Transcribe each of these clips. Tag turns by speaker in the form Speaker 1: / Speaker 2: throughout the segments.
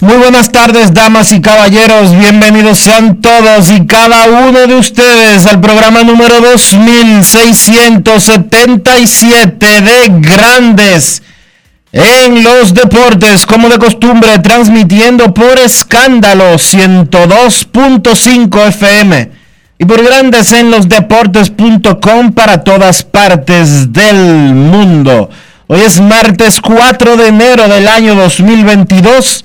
Speaker 1: Muy buenas tardes, damas y caballeros. Bienvenidos sean todos y cada uno de ustedes al programa número 2677 de Grandes en los Deportes, como de costumbre, transmitiendo por escándalo 102.5 FM y por Grandes en los Deportes.com para todas partes del mundo. Hoy es martes 4 de enero del año 2022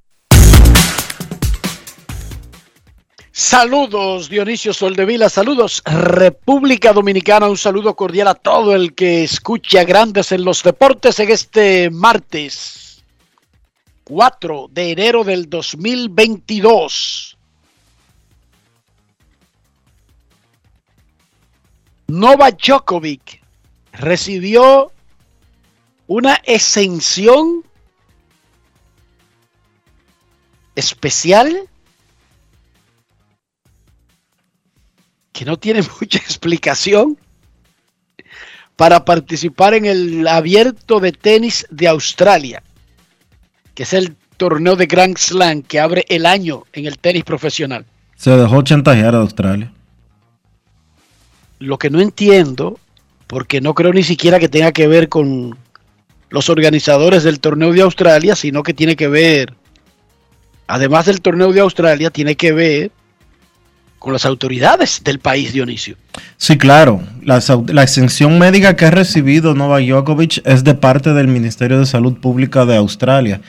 Speaker 2: Saludos Dionisio Soldevila, saludos República Dominicana, un saludo cordial a todo el que escucha Grandes en los Deportes en este martes 4 de enero del 2022. Nova Djokovic recibió una exención especial que no tiene mucha explicación para participar en el abierto de tenis de Australia, que es el torneo de Grand Slam que abre el año en el tenis profesional.
Speaker 1: Se dejó chantajear a Australia.
Speaker 2: Lo que no entiendo, porque no creo ni siquiera que tenga que ver con los organizadores del torneo de Australia, sino que tiene que ver, además del torneo de Australia, tiene que ver con las autoridades del país, Dionisio.
Speaker 1: Sí, claro. La, la, exención médica que ha recibido Novak Djokovic es de parte del Ministerio de Salud Pública de Australia,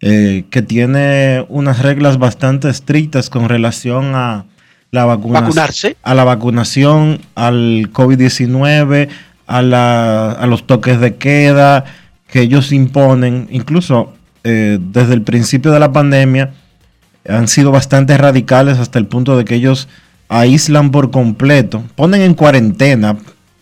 Speaker 1: eh, que tiene unas reglas bastante estrictas con relación a la
Speaker 2: vacunarse.
Speaker 1: A la vacunación, al COVID-19, a, a los toques de queda que ellos imponen, incluso eh, desde el principio de la pandemia han sido bastante radicales hasta el punto de que ellos aíslan por completo, ponen en cuarentena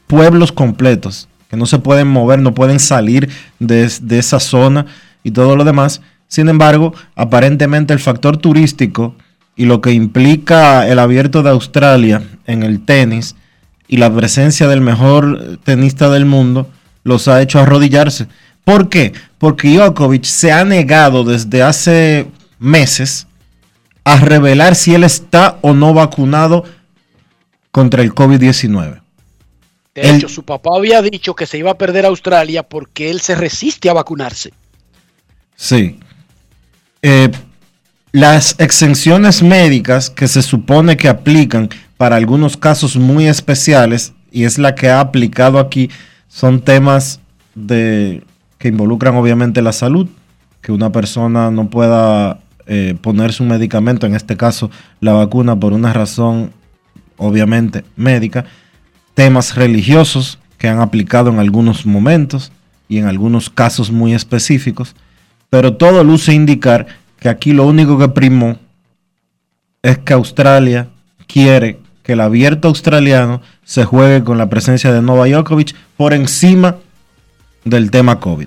Speaker 1: pueblos completos que no se pueden mover, no pueden salir de, esa zona y todo lo demás. Sin embargo, aparentemente el factor turístico y lo que implica el abierto de Australia en el tenis y la presencia del mejor tenista del mundo los ha hecho arrodillarse. ¿Por qué? Porque Djokovic se ha negado desde hace meses a revelar si él está o no vacunado contra el COVID-19.
Speaker 2: De hecho, su papá había dicho que se iba a perder Australia porque él se resiste a vacunarse.
Speaker 1: Sí. Eh, las exenciones médicas que se supone que aplican para algunos casos muy especiales, y es la que ha aplicado aquí, son temas de, que involucran obviamente la salud, que una persona no pueda eh, ponerse un medicamento, en este caso la vacuna, por una razón obviamente médica, temas religiosos que han aplicado en algunos momentos, y en algunos casos muy específicos, pero todo luce indicar que aquí lo único que primó es que Australia quiere que el abierto australiano se juegue con la presencia de Nova Djokovic por encima del tema COVID.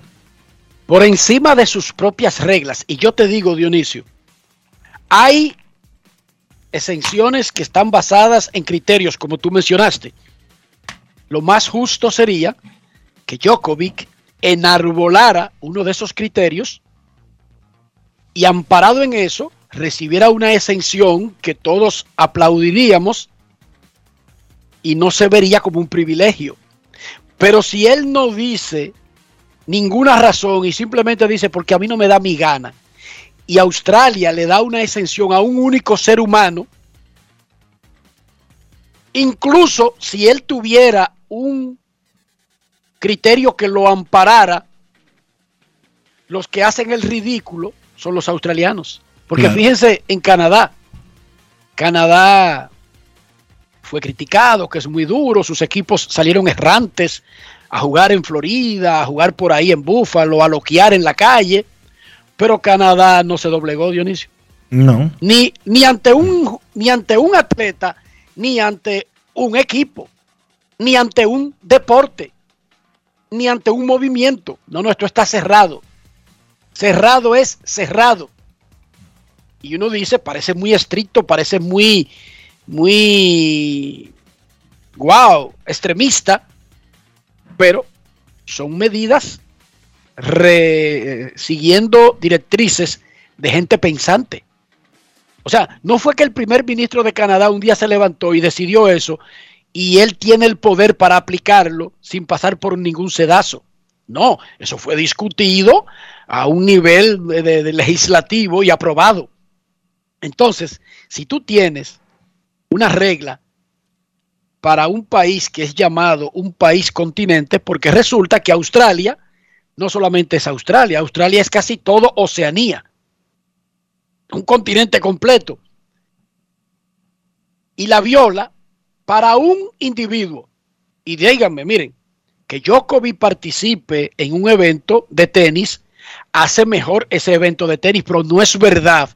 Speaker 2: Por encima de sus propias reglas. Y yo te digo, Dionisio, hay exenciones que están basadas en criterios, como tú mencionaste. Lo más justo sería que Djokovic enarbolara uno de esos criterios y amparado en eso, recibiera una exención que todos aplaudiríamos y no se vería como un privilegio. Pero si él no dice ninguna razón y simplemente dice porque a mí no me da mi gana, y Australia le da una exención a un único ser humano, incluso si él tuviera un criterio que lo amparara, los que hacen el ridículo son los australianos. Porque
Speaker 1: Claro.
Speaker 2: fíjense en Canadá. Canadá fue criticado, que es muy duro, sus equipos salieron errantes a jugar en Florida, a jugar por ahí en Búfalo, a loquear en la calle, pero Canadá no se doblegó, Dionisio.
Speaker 1: No,
Speaker 2: Ni, ni, ante un, ni ante un atleta, ni ante un equipo, ni ante un deporte, ni ante un movimiento. No, no, esto está cerrado. Cerrado es cerrado. Y uno dice, parece muy estricto, parece muy, muy, wow, extremista, pero son medidas re- siguiendo directrices de gente pensante. O sea, no fue que el primer ministro de Canadá un día se levantó y decidió eso y él tiene el poder para aplicarlo sin pasar por ningún sedazo. No, eso fue discutido a un nivel de legislativo y aprobado. Entonces, si tú tienes una regla para un país que es llamado un país continente, porque resulta que Australia no solamente es Australia, Australia es casi todo Oceanía, un continente completo, y la viola para un individuo. Y díganme, miren, que Djokovic participe en un evento de tenis hace mejor ese evento de tenis, pero no es verdad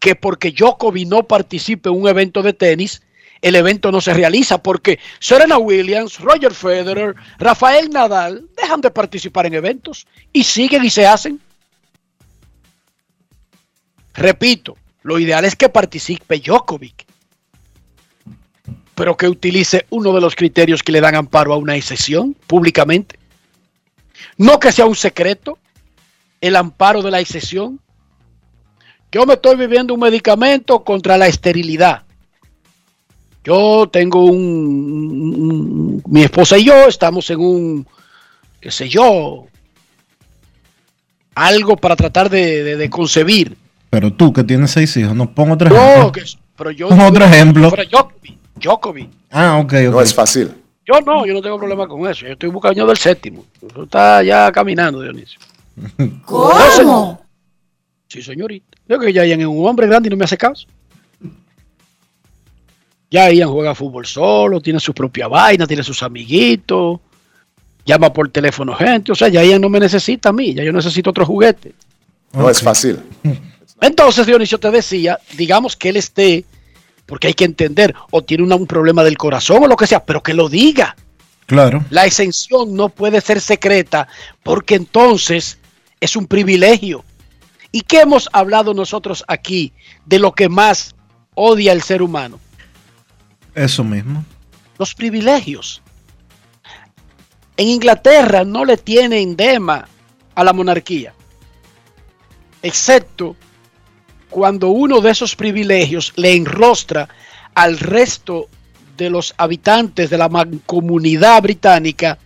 Speaker 2: que porque Djokovic no participe en un evento de tenis, el evento no se realiza porque Serena Williams, Roger Federer, Rafael Nadal dejan de participar en eventos y siguen y se hacen. Repito, lo ideal es que participe Djokovic, pero que utilice uno de los criterios que le dan amparo a una excepción públicamente. No que sea un secreto el amparo de la excepción. Yo me estoy viviendo un medicamento contra la esterilidad. Yo tengo un, un- mi esposa y yo estamos en un, qué sé yo, algo para tratar de, de- de concebir.
Speaker 1: pero tú que tienes seis hijos, no pongo otro
Speaker 2: No,
Speaker 1: ejemplo.
Speaker 2: que- pero yo
Speaker 1: Otro ejemplo.
Speaker 2: Djokovic.
Speaker 1: Ah, ok, ok.
Speaker 3: No es fácil.
Speaker 2: Yo no, yo no tengo problema con eso. Yo estoy buscando del séptimo. Eso está ya caminando, Dionisio.
Speaker 4: ¿Cómo?
Speaker 2: Sí, señorita. Yo creo que ya es un hombre grande y no me hace caso. Ya Ian juega fútbol solo, tiene su propia vaina, tiene sus amiguitos, llama por teléfono gente. O sea, ya Ian no me necesita a mí, ya yo necesito otro juguete.
Speaker 3: No es fácil.
Speaker 2: Entonces, Dionisio te decía, digamos que él esté, porque hay que entender, o tiene una- un problema del corazón o lo que sea, pero que lo diga.
Speaker 1: Claro.
Speaker 2: La exención no puede ser secreta porque entonces es un privilegio. ¿Y qué hemos hablado nosotros aquí de lo que más odia el ser humano?
Speaker 1: Eso mismo.
Speaker 2: Los privilegios. En Inglaterra no le tienen dema a la monarquía, excepto cuando uno de esos privilegios le enrostra al resto de los habitantes de la comunidad británica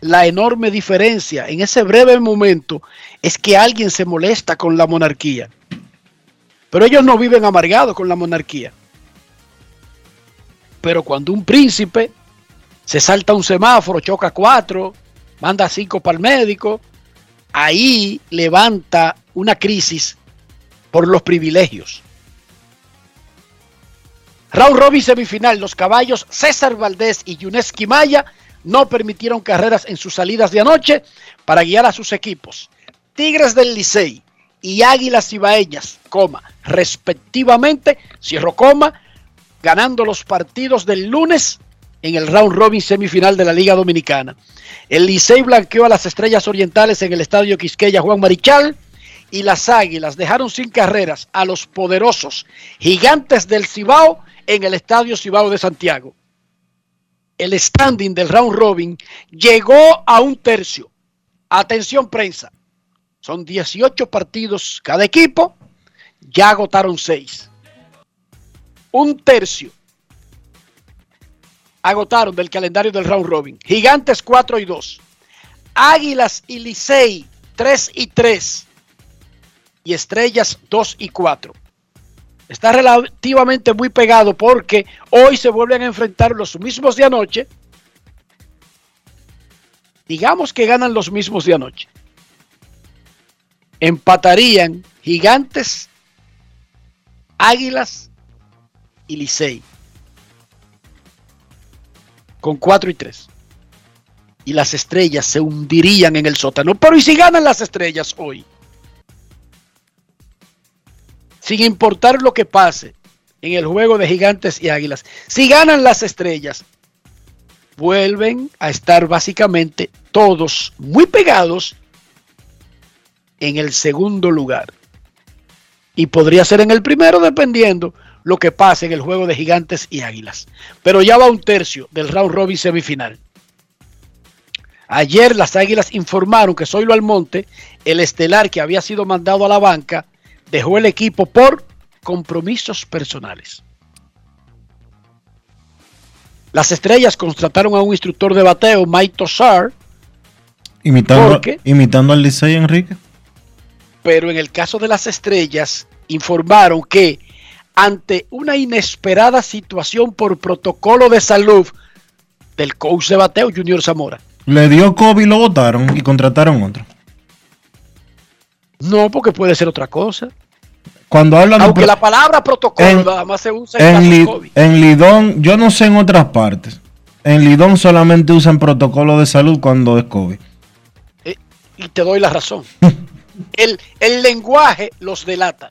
Speaker 2: la enorme diferencia en ese breve momento es que alguien se molesta con la monarquía. Pero ellos no viven amargados con la monarquía. Pero cuando un príncipe se salta un semáforo, choca cuatro, manda cinco para el médico, ahí levanta una crisis por los privilegios. Raúl Robin semifinal, los caballos César Valdés y Yuneski Maya no permitieron carreras en sus salidas de anoche para guiar a sus equipos. Tigres del Licey y Águilas Ibaeñas, coma, respectivamente, cierro coma, ganando los partidos del lunes en el round robin semifinal de la Liga Dominicana. El Licey blanqueó a las Estrellas Orientales en el Estadio Quisqueya Juan Marichal y las Águilas dejaron sin carreras a los poderosos Gigantes del Cibao en el Estadio Cibao de Santiago. El standing del round robin llegó a un tercio. Atención prensa. Son 18 partidos cada equipo. Ya agotaron 6. Un tercio agotaron del calendario del round robin. Gigantes 4 y 2. Águilas y Licey 3 y 3. Y Estrellas 2 y 4. Está relativamente muy pegado porque hoy se vuelven a enfrentar los mismos de anoche. Digamos que ganan los mismos de anoche. Empatarían Gigantes, Águilas y Licey con 4 y 3. Y las estrellas se hundirían en el sótano. Pero ¿y si ganan las estrellas hoy? Sin importar lo que pase en el juego de gigantes y águilas. Si ganan las estrellas, vuelven a estar básicamente todos muy pegados en el segundo lugar. Y podría ser en el primero dependiendo lo que pase en el juego de gigantes y águilas. Pero ya va un tercio del round robin semifinal. Ayer las águilas informaron que Zoilo Almonte, el estelar que había sido mandado a la banca, dejó el equipo por compromisos personales. Las estrellas contrataron a un instructor de bateo, Mike Tossar.
Speaker 1: Imitando, imitando al Licey Enrique.
Speaker 2: Pero en el caso de las estrellas, informaron que ante una inesperada situación por protocolo de salud del coach de bateo Junior Zamora.
Speaker 1: Le dio COVID, lo votaron y contrataron otro.
Speaker 2: No, porque puede ser otra cosa.
Speaker 1: Cuando hablan
Speaker 2: Aunque la palabra protocolo nada más se usa
Speaker 1: en, COVID. en Lidón, yo no sé en otras partes. En Lidón solamente usan protocolo de salud cuando es COVID.
Speaker 2: Eh, y te doy la razón. el, el lenguaje los delata.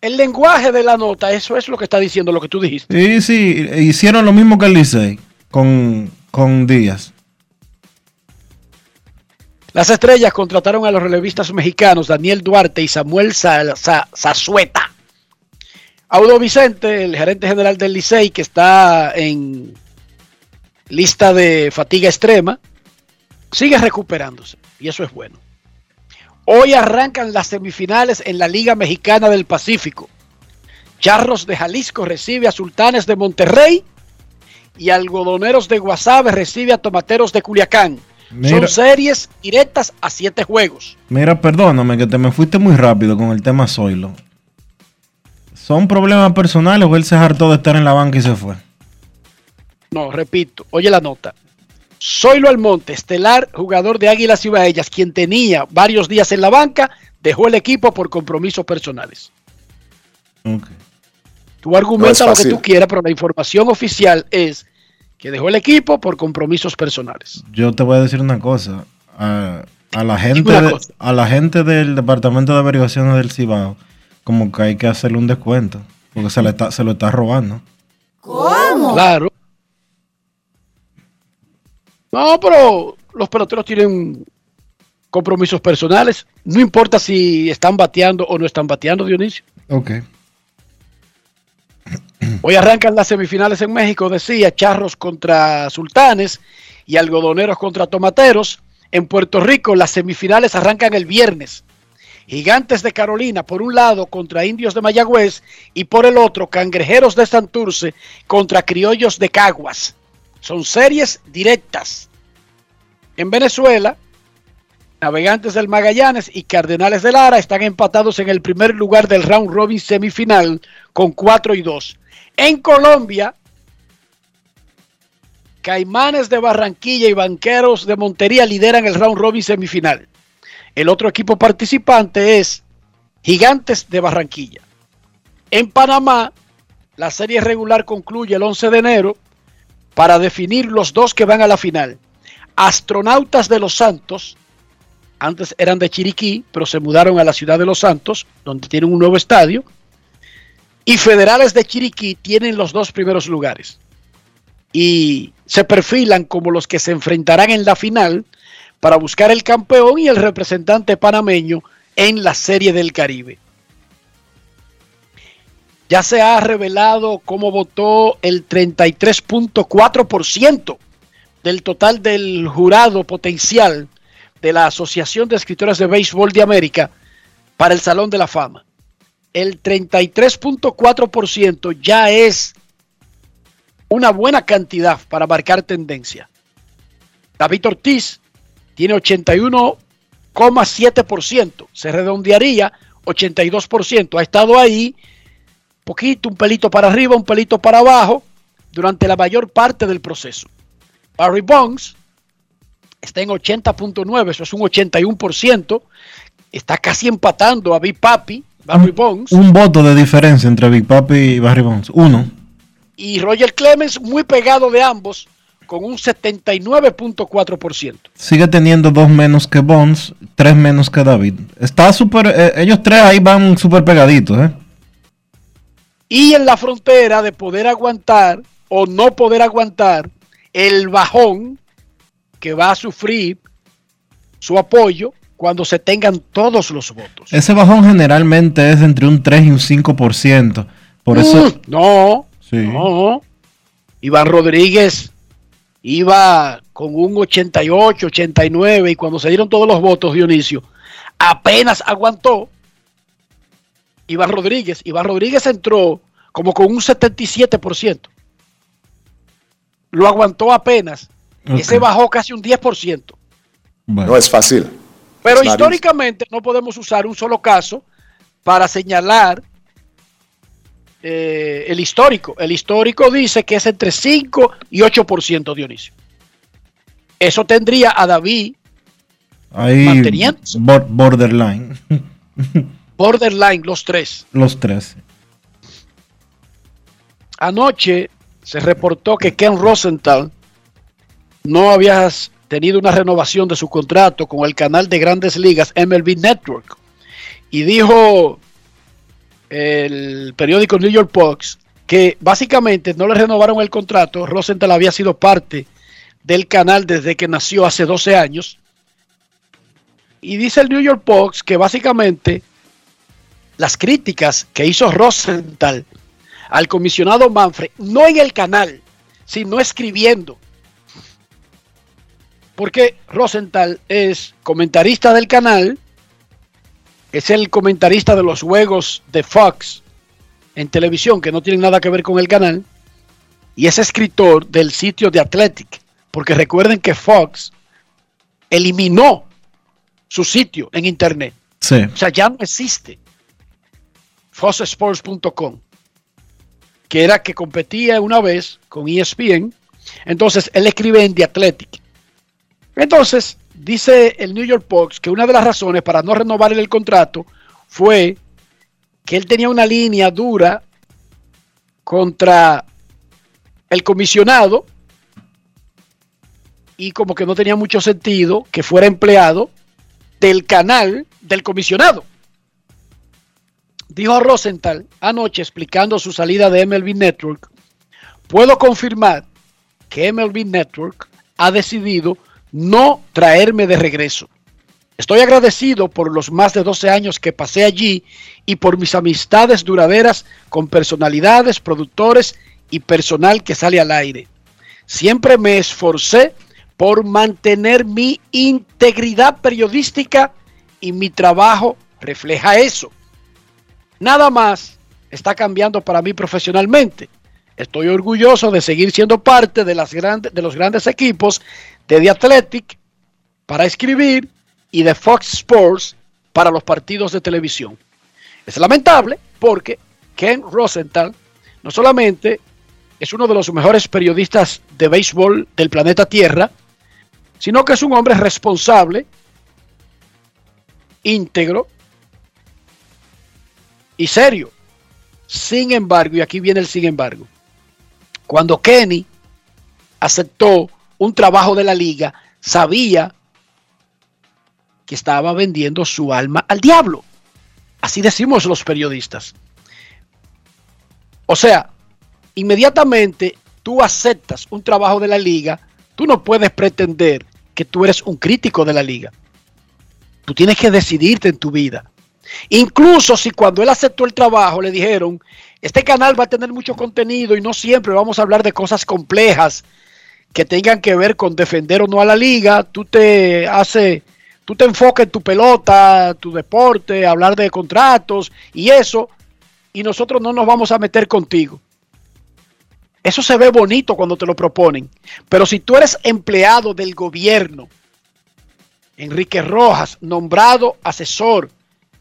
Speaker 2: El lenguaje de la nota, eso es lo que está diciendo lo que tú dijiste.
Speaker 1: Sí, sí, hicieron lo mismo que el Licey con, con Díaz.
Speaker 2: Las estrellas contrataron a los relevistas mexicanos Daniel Duarte y Samuel Zazueta. Audo Vicente, el gerente general del Licey, que está en lista de fatiga extrema, sigue recuperándose y eso es bueno. Hoy arrancan las semifinales en la Liga Mexicana del Pacífico. Charros de Jalisco recibe a Sultanes de Monterrey y Algodoneros de Guasave recibe a Tomateros de Culiacán. Son series directas a siete juegos.
Speaker 1: Mira, perdóname que te me fuiste muy rápido con el tema Zoilo. ¿Son problemas personales o él se hartó de estar en la banca y se fue?
Speaker 2: No, repito, oye la nota. Zoilo Almonte, estelar jugador de Águilas Cibaellas, quien tenía varios días en la banca, dejó el equipo por compromisos personales. Okay. Tú argumentas lo que tú quieras, pero la información oficial es que dejó el equipo por compromisos personales.
Speaker 1: Yo te voy a decir una cosa. A, la gente a la gente del Departamento de Averiguaciones del Cibao, como que hay que hacerle un descuento, porque se, le está, se lo está robando.
Speaker 2: ¿Cómo? Claro. No, pero los peloteros tienen compromisos personales. No importa si están bateando o no están bateando, Dionisio.
Speaker 1: Ok.
Speaker 2: Hoy arrancan las semifinales en México, decía, Charros contra Sultanes y Algodoneros contra Tomateros. En Puerto Rico las semifinales arrancan el viernes. Gigantes de Carolina por un lado contra Indios de Mayagüez y por el otro Cangrejeros de Santurce contra Criollos de Caguas. Son series directas. En Venezuela, Navegantes del Magallanes y Cardenales de Lara están empatados en el primer lugar del round robin semifinal con 4 y 2. En Colombia, Caimanes de Barranquilla y Banqueros de Montería lideran el round robin semifinal. El otro equipo participante es Gigantes de Barranquilla. En Panamá, la serie regular concluye el 11 de enero para definir los dos que van a la final. Astronautas de los Santos, antes eran de Chiriquí, pero se mudaron a la ciudad de Los Santos, donde tienen un nuevo estadio. Y Federales de Chiriquí tienen los dos primeros lugares. Y se perfilan como los que se enfrentarán en la final para buscar el campeón y el representante panameño en la Serie del Caribe. Ya se ha revelado cómo votó el 33.4% del total del jurado potencial de la Asociación de Escritores de Béisbol de América para el Salón de la Fama. El 33.4% ya es una buena cantidad para marcar tendencia. David Ortiz tiene 81,7%, se redondearía 82%, ha estado ahí poquito, un pelito para arriba, un pelito para abajo durante la mayor parte del proceso. Barry Bonds está en 80.9, eso es un 81%, está casi empatando a Big Papi, Barry Bonds.
Speaker 1: Un voto de diferencia entre Big Papi y Barry Bonds, uno.
Speaker 2: Y Roger Clemens muy pegado de ambos, con un 79.4%.
Speaker 1: Sigue teniendo dos menos que Bonds, tres menos que David. Está súper, eh, ellos tres ahí van súper pegaditos, ¿eh?
Speaker 2: Y en la frontera de poder aguantar o no poder aguantar el bajón que va a sufrir su apoyo cuando se tengan todos los votos.
Speaker 1: Ese bajón generalmente es entre un 3 y un 5%. Por eso...
Speaker 2: Mm, no,
Speaker 1: Sí.
Speaker 2: no. Iván Rodríguez iba con un 88, 89 y cuando se dieron todos los votos, Dionisio, apenas aguantó Iván Rodríguez. Iván Rodríguez entró como con un 77%. Lo aguantó apenas.
Speaker 1: Ok.
Speaker 2: Ese bajó casi un 10%.
Speaker 1: Bueno.
Speaker 3: No es fácil.
Speaker 2: Pero históricamente no podemos usar un solo caso para señalar eh, el histórico. El histórico dice que es entre 5 y 8% Dionisio. Eso tendría a David
Speaker 1: Ahí
Speaker 2: manteniéndose.
Speaker 1: borderline.
Speaker 2: borderline los tres.
Speaker 1: Los tres.
Speaker 2: Anoche se reportó que Ken Rosenthal no había tenido una renovación de su contrato con el canal de grandes ligas MLB Network. Y dijo el periódico New York Post que básicamente no le renovaron el contrato. Rosenthal había sido parte del canal desde que nació hace 12 años. Y dice el New York Post que básicamente las críticas que hizo Rosenthal al comisionado Manfred, no en el canal, sino escribiendo. Porque Rosenthal es comentarista del canal, es el comentarista de los juegos de Fox en televisión, que no tienen nada que ver con el canal, y es escritor del sitio de Athletic, porque recuerden que Fox eliminó su sitio en internet.
Speaker 1: Sí.
Speaker 2: O sea, ya no existe foxsports.com, que era que competía una vez con ESPN. Entonces, él escribe en The Athletic. Entonces, dice el New York Post que una de las razones para no renovar el contrato fue que él tenía una línea dura contra el comisionado y como que no tenía mucho sentido que fuera empleado del canal del comisionado. Dijo Rosenthal anoche explicando su salida de MLB Network, puedo confirmar que MLB Network ha decidido no traerme de regreso. Estoy agradecido por los más de 12 años que pasé allí y por mis amistades duraderas con personalidades, productores y personal que sale al aire. Siempre me esforcé por mantener mi integridad periodística y mi trabajo refleja eso. Nada más está cambiando para mí profesionalmente. Estoy orgulloso de seguir siendo parte de, las grandes, de los grandes equipos de The Athletic para escribir y de Fox Sports para los partidos de televisión. Es lamentable porque Ken Rosenthal no solamente es uno de los mejores periodistas de béisbol del planeta Tierra, sino que es un hombre responsable, íntegro y serio. Sin embargo, y aquí viene el sin embargo, cuando Kenny aceptó un trabajo de la liga, sabía que estaba vendiendo su alma al diablo. Así decimos los periodistas. O sea, inmediatamente tú aceptas un trabajo de la liga, tú no puedes pretender que tú eres un crítico de la liga. Tú tienes que decidirte en tu vida. Incluso si cuando él aceptó el trabajo le dijeron, este canal va a tener mucho contenido y no siempre vamos a hablar de cosas complejas que tengan que ver con defender o no a la liga, tú te hace, tú te enfocas en tu pelota, tu deporte, hablar de contratos y eso, y nosotros no nos vamos a meter contigo. Eso se ve bonito cuando te lo proponen, pero si tú eres empleado del gobierno, Enrique Rojas, nombrado asesor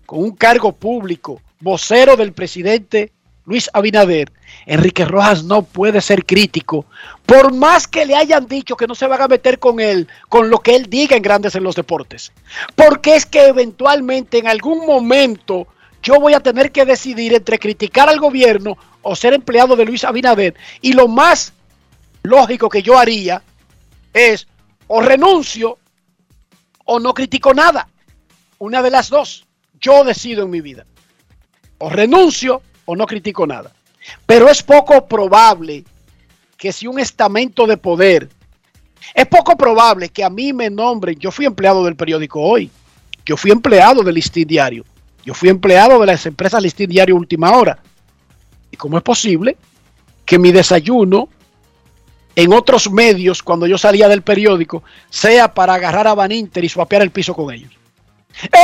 Speaker 2: con un cargo público, vocero del presidente Luis Abinader, Enrique Rojas no puede ser crítico, por más que le hayan dicho que no se van a meter con él, con lo que él diga en Grandes en los Deportes. Porque es que eventualmente en algún momento yo voy a tener que decidir entre criticar al gobierno o ser empleado de Luis Abinader. Y lo más lógico que yo haría es o renuncio o no critico nada. Una de las dos. Yo decido en mi vida. O renuncio o no critico nada. Pero es poco probable que si un estamento de poder, es poco probable que a mí me nombren, yo fui empleado del periódico hoy, yo fui empleado del listín diario, yo fui empleado de las empresas listín diario última hora. ¿Y cómo es posible que mi desayuno en otros medios, cuando yo salía del periódico, sea para agarrar a Van Inter y swapear el piso con ellos?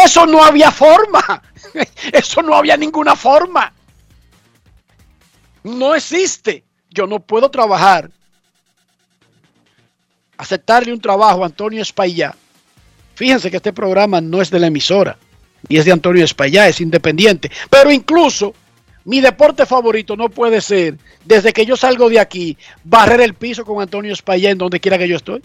Speaker 2: Eso no había forma. Eso no había ninguna forma. No existe. Yo no puedo trabajar. Aceptarle un trabajo a Antonio Espaillá. Fíjense que este programa no es de la emisora. Y es de Antonio Espaillá, es independiente. Pero incluso mi deporte favorito no puede ser, desde que yo salgo de aquí, barrer el piso con Antonio Espaillá en donde quiera que yo estoy.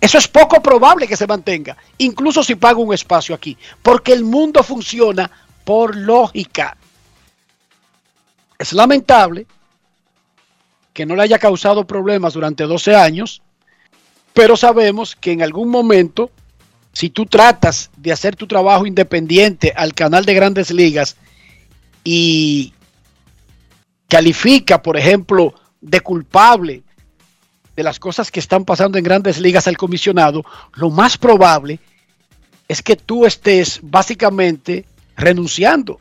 Speaker 2: Eso es poco probable que se mantenga, incluso si pago un espacio aquí, porque el mundo funciona por lógica. Es lamentable que no le haya causado problemas durante 12 años, pero sabemos que en algún momento, si tú tratas de hacer tu trabajo independiente al canal de grandes ligas y califica, por ejemplo, de culpable de las cosas que están pasando en grandes ligas al comisionado, lo más probable es que tú estés básicamente renunciando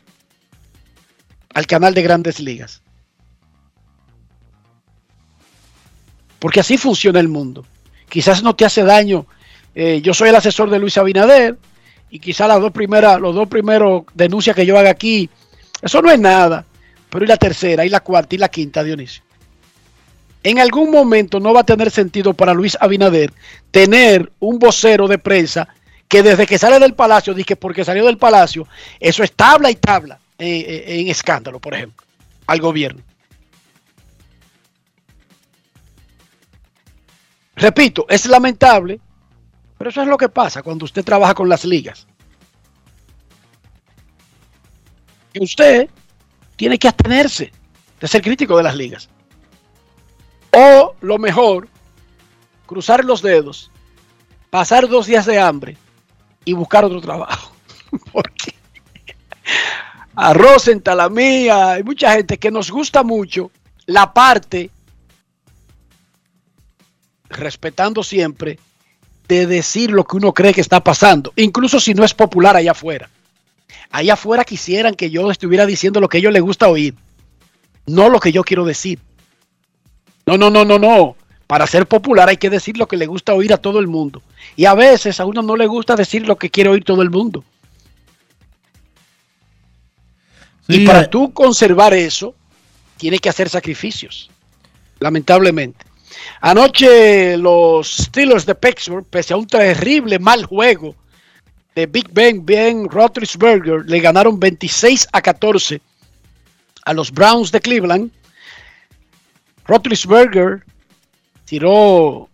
Speaker 2: al canal de grandes ligas. Porque así funciona el mundo. Quizás no te hace daño. Eh, yo soy el asesor de Luis Abinader y quizás las dos primeras, los dos primeros denuncias que yo haga aquí, eso no es nada. Pero y la tercera, y la cuarta, y la quinta, Dionisio en algún momento no va a tener sentido para Luis Abinader tener un vocero de prensa que desde que sale del palacio, dice porque salió del palacio, eso es tabla y tabla en, en escándalo, por ejemplo, al gobierno. Repito, es lamentable, pero eso es lo que pasa cuando usted trabaja con las ligas. Usted tiene que abstenerse de ser crítico de las ligas. Lo mejor, cruzar los dedos, pasar dos días de hambre y buscar otro trabajo. Porque a Rosenthal, a mí, hay mucha gente que nos gusta mucho la parte, respetando siempre, de decir lo que uno cree que está pasando, incluso si no es popular allá afuera. Allá afuera quisieran que yo estuviera diciendo lo que a ellos les gusta oír, no lo que yo quiero decir. No, no, no, no, no. Para ser popular hay que decir lo que le gusta oír a todo el mundo. Y a veces a uno no le gusta decir lo que quiere oír todo el mundo. y para tú conservar eso, tiene que hacer sacrificios. Lamentablemente. Anoche los Steelers de Pittsburgh, pese a un terrible mal juego de Big Ben, Ben Roethlisberger, le ganaron 26 a 14 a los Browns de Cleveland. Rotlisberger tiró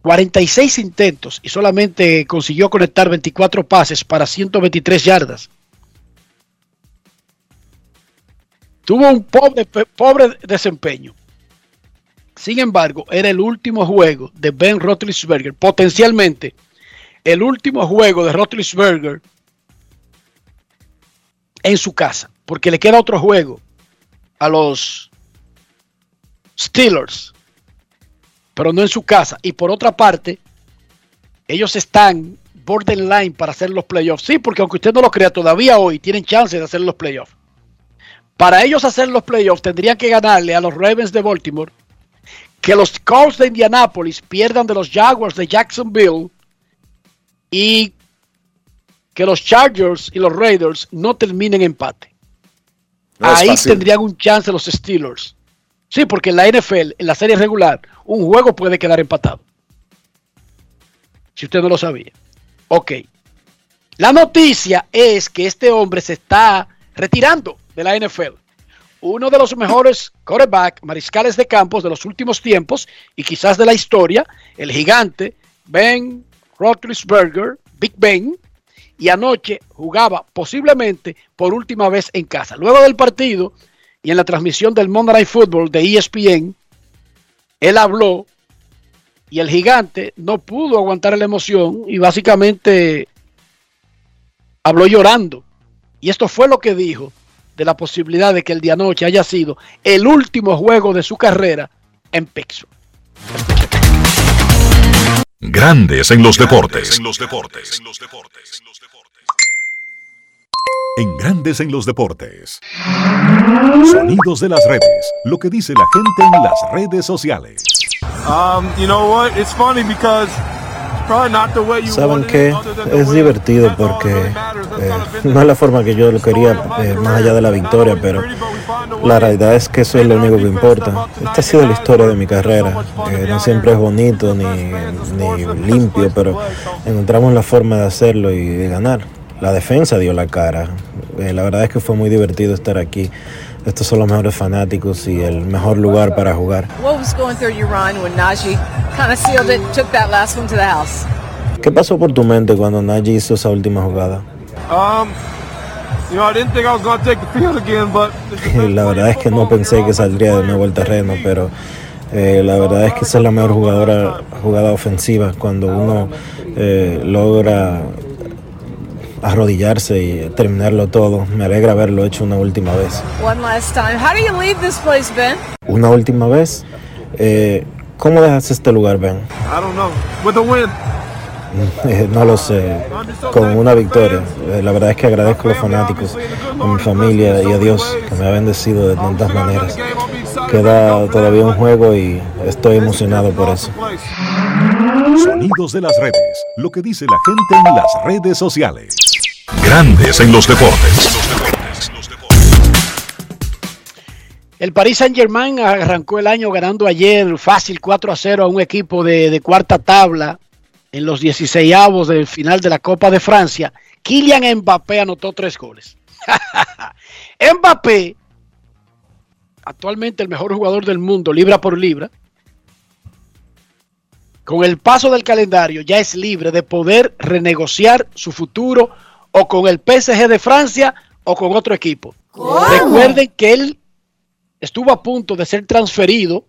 Speaker 2: 46 intentos y solamente consiguió conectar 24 pases para 123 yardas. Tuvo un pobre, pobre desempeño. Sin embargo, era el último juego de Ben Roethlisberger, potencialmente el último juego de Roethlisberger en su casa, porque le queda otro juego a los Steelers, pero no en su casa. Y por otra parte, ellos están borderline para hacer los playoffs. Sí, porque aunque usted no lo crea, todavía hoy tienen chance de hacer los playoffs. Para ellos hacer los playoffs tendrían que ganarle a los Ravens de Baltimore, que los Colts de Indianapolis pierdan de los Jaguars de Jacksonville y que los Chargers y los Raiders no terminen empate. Ahí tendrían un chance los Steelers. Sí, porque en la NFL, en la serie regular, un juego puede quedar empatado. Si usted no lo sabía. Ok. La noticia es que este hombre se está retirando de la NFL. Uno de los mejores quarterback, mariscales de campos de los últimos tiempos y quizás de la historia, el gigante Ben Roethlisberger, Big Ben, y anoche jugaba posiblemente por última vez en casa. Luego del partido y en la transmisión del Monday Night Football de ESPN, él habló y el gigante no pudo aguantar la emoción y básicamente habló llorando. Y esto fue lo que dijo de la posibilidad de que el de anoche haya sido el último juego de su carrera en Pittsburgh.
Speaker 5: Grandes en los deportes. En los deportes. En Grandes en los deportes. Sonidos de las redes. Lo que dice la gente en las redes sociales.
Speaker 6: Um,
Speaker 1: Saben que es divertido porque eh, no es la forma que yo lo quería, eh, más allá de la victoria, pero la realidad es que eso es lo único que importa. Esta ha sido la historia de mi carrera. Eh, no siempre es bonito ni, ni limpio, pero encontramos la forma de hacerlo y de ganar. La defensa dio la cara. la verdad es que fue muy divertido estar aquí estos son los mejores fanáticos y el mejor lugar para jugar. ¿Qué pasó por tu mente cuando Najee hizo esa última jugada? la verdad es que no pensé que saldría de nuevo al terreno, pero eh, la verdad es que esa es la mejor jugadora, jugada ofensiva cuando uno eh, logra arrodillarse y terminarlo todo. Me alegra haberlo hecho una última vez. Una última vez. Eh, ¿Cómo dejas este lugar, Ben? no lo sé, con una victoria. Eh, la verdad es que agradezco a los fanáticos, a mi familia y a Dios que me ha bendecido de tantas maneras. Queda todavía un juego y estoy emocionado por eso.
Speaker 5: Sonidos de las redes, lo que dice la gente en las redes sociales. Grandes en los deportes.
Speaker 2: El Paris Saint Germain arrancó el año ganando ayer fácil 4 a 0 a un equipo de, cuarta tabla en los 16 avos del final de la Copa de Francia. Kylian Mbappé anotó tres goles. Mbappé, actualmente el mejor jugador del mundo, libra por libra, con el paso del calendario ya es libre de poder renegociar su futuro o con el PSG de Francia o con otro equipo. Recuerden que él estuvo a punto de ser transferido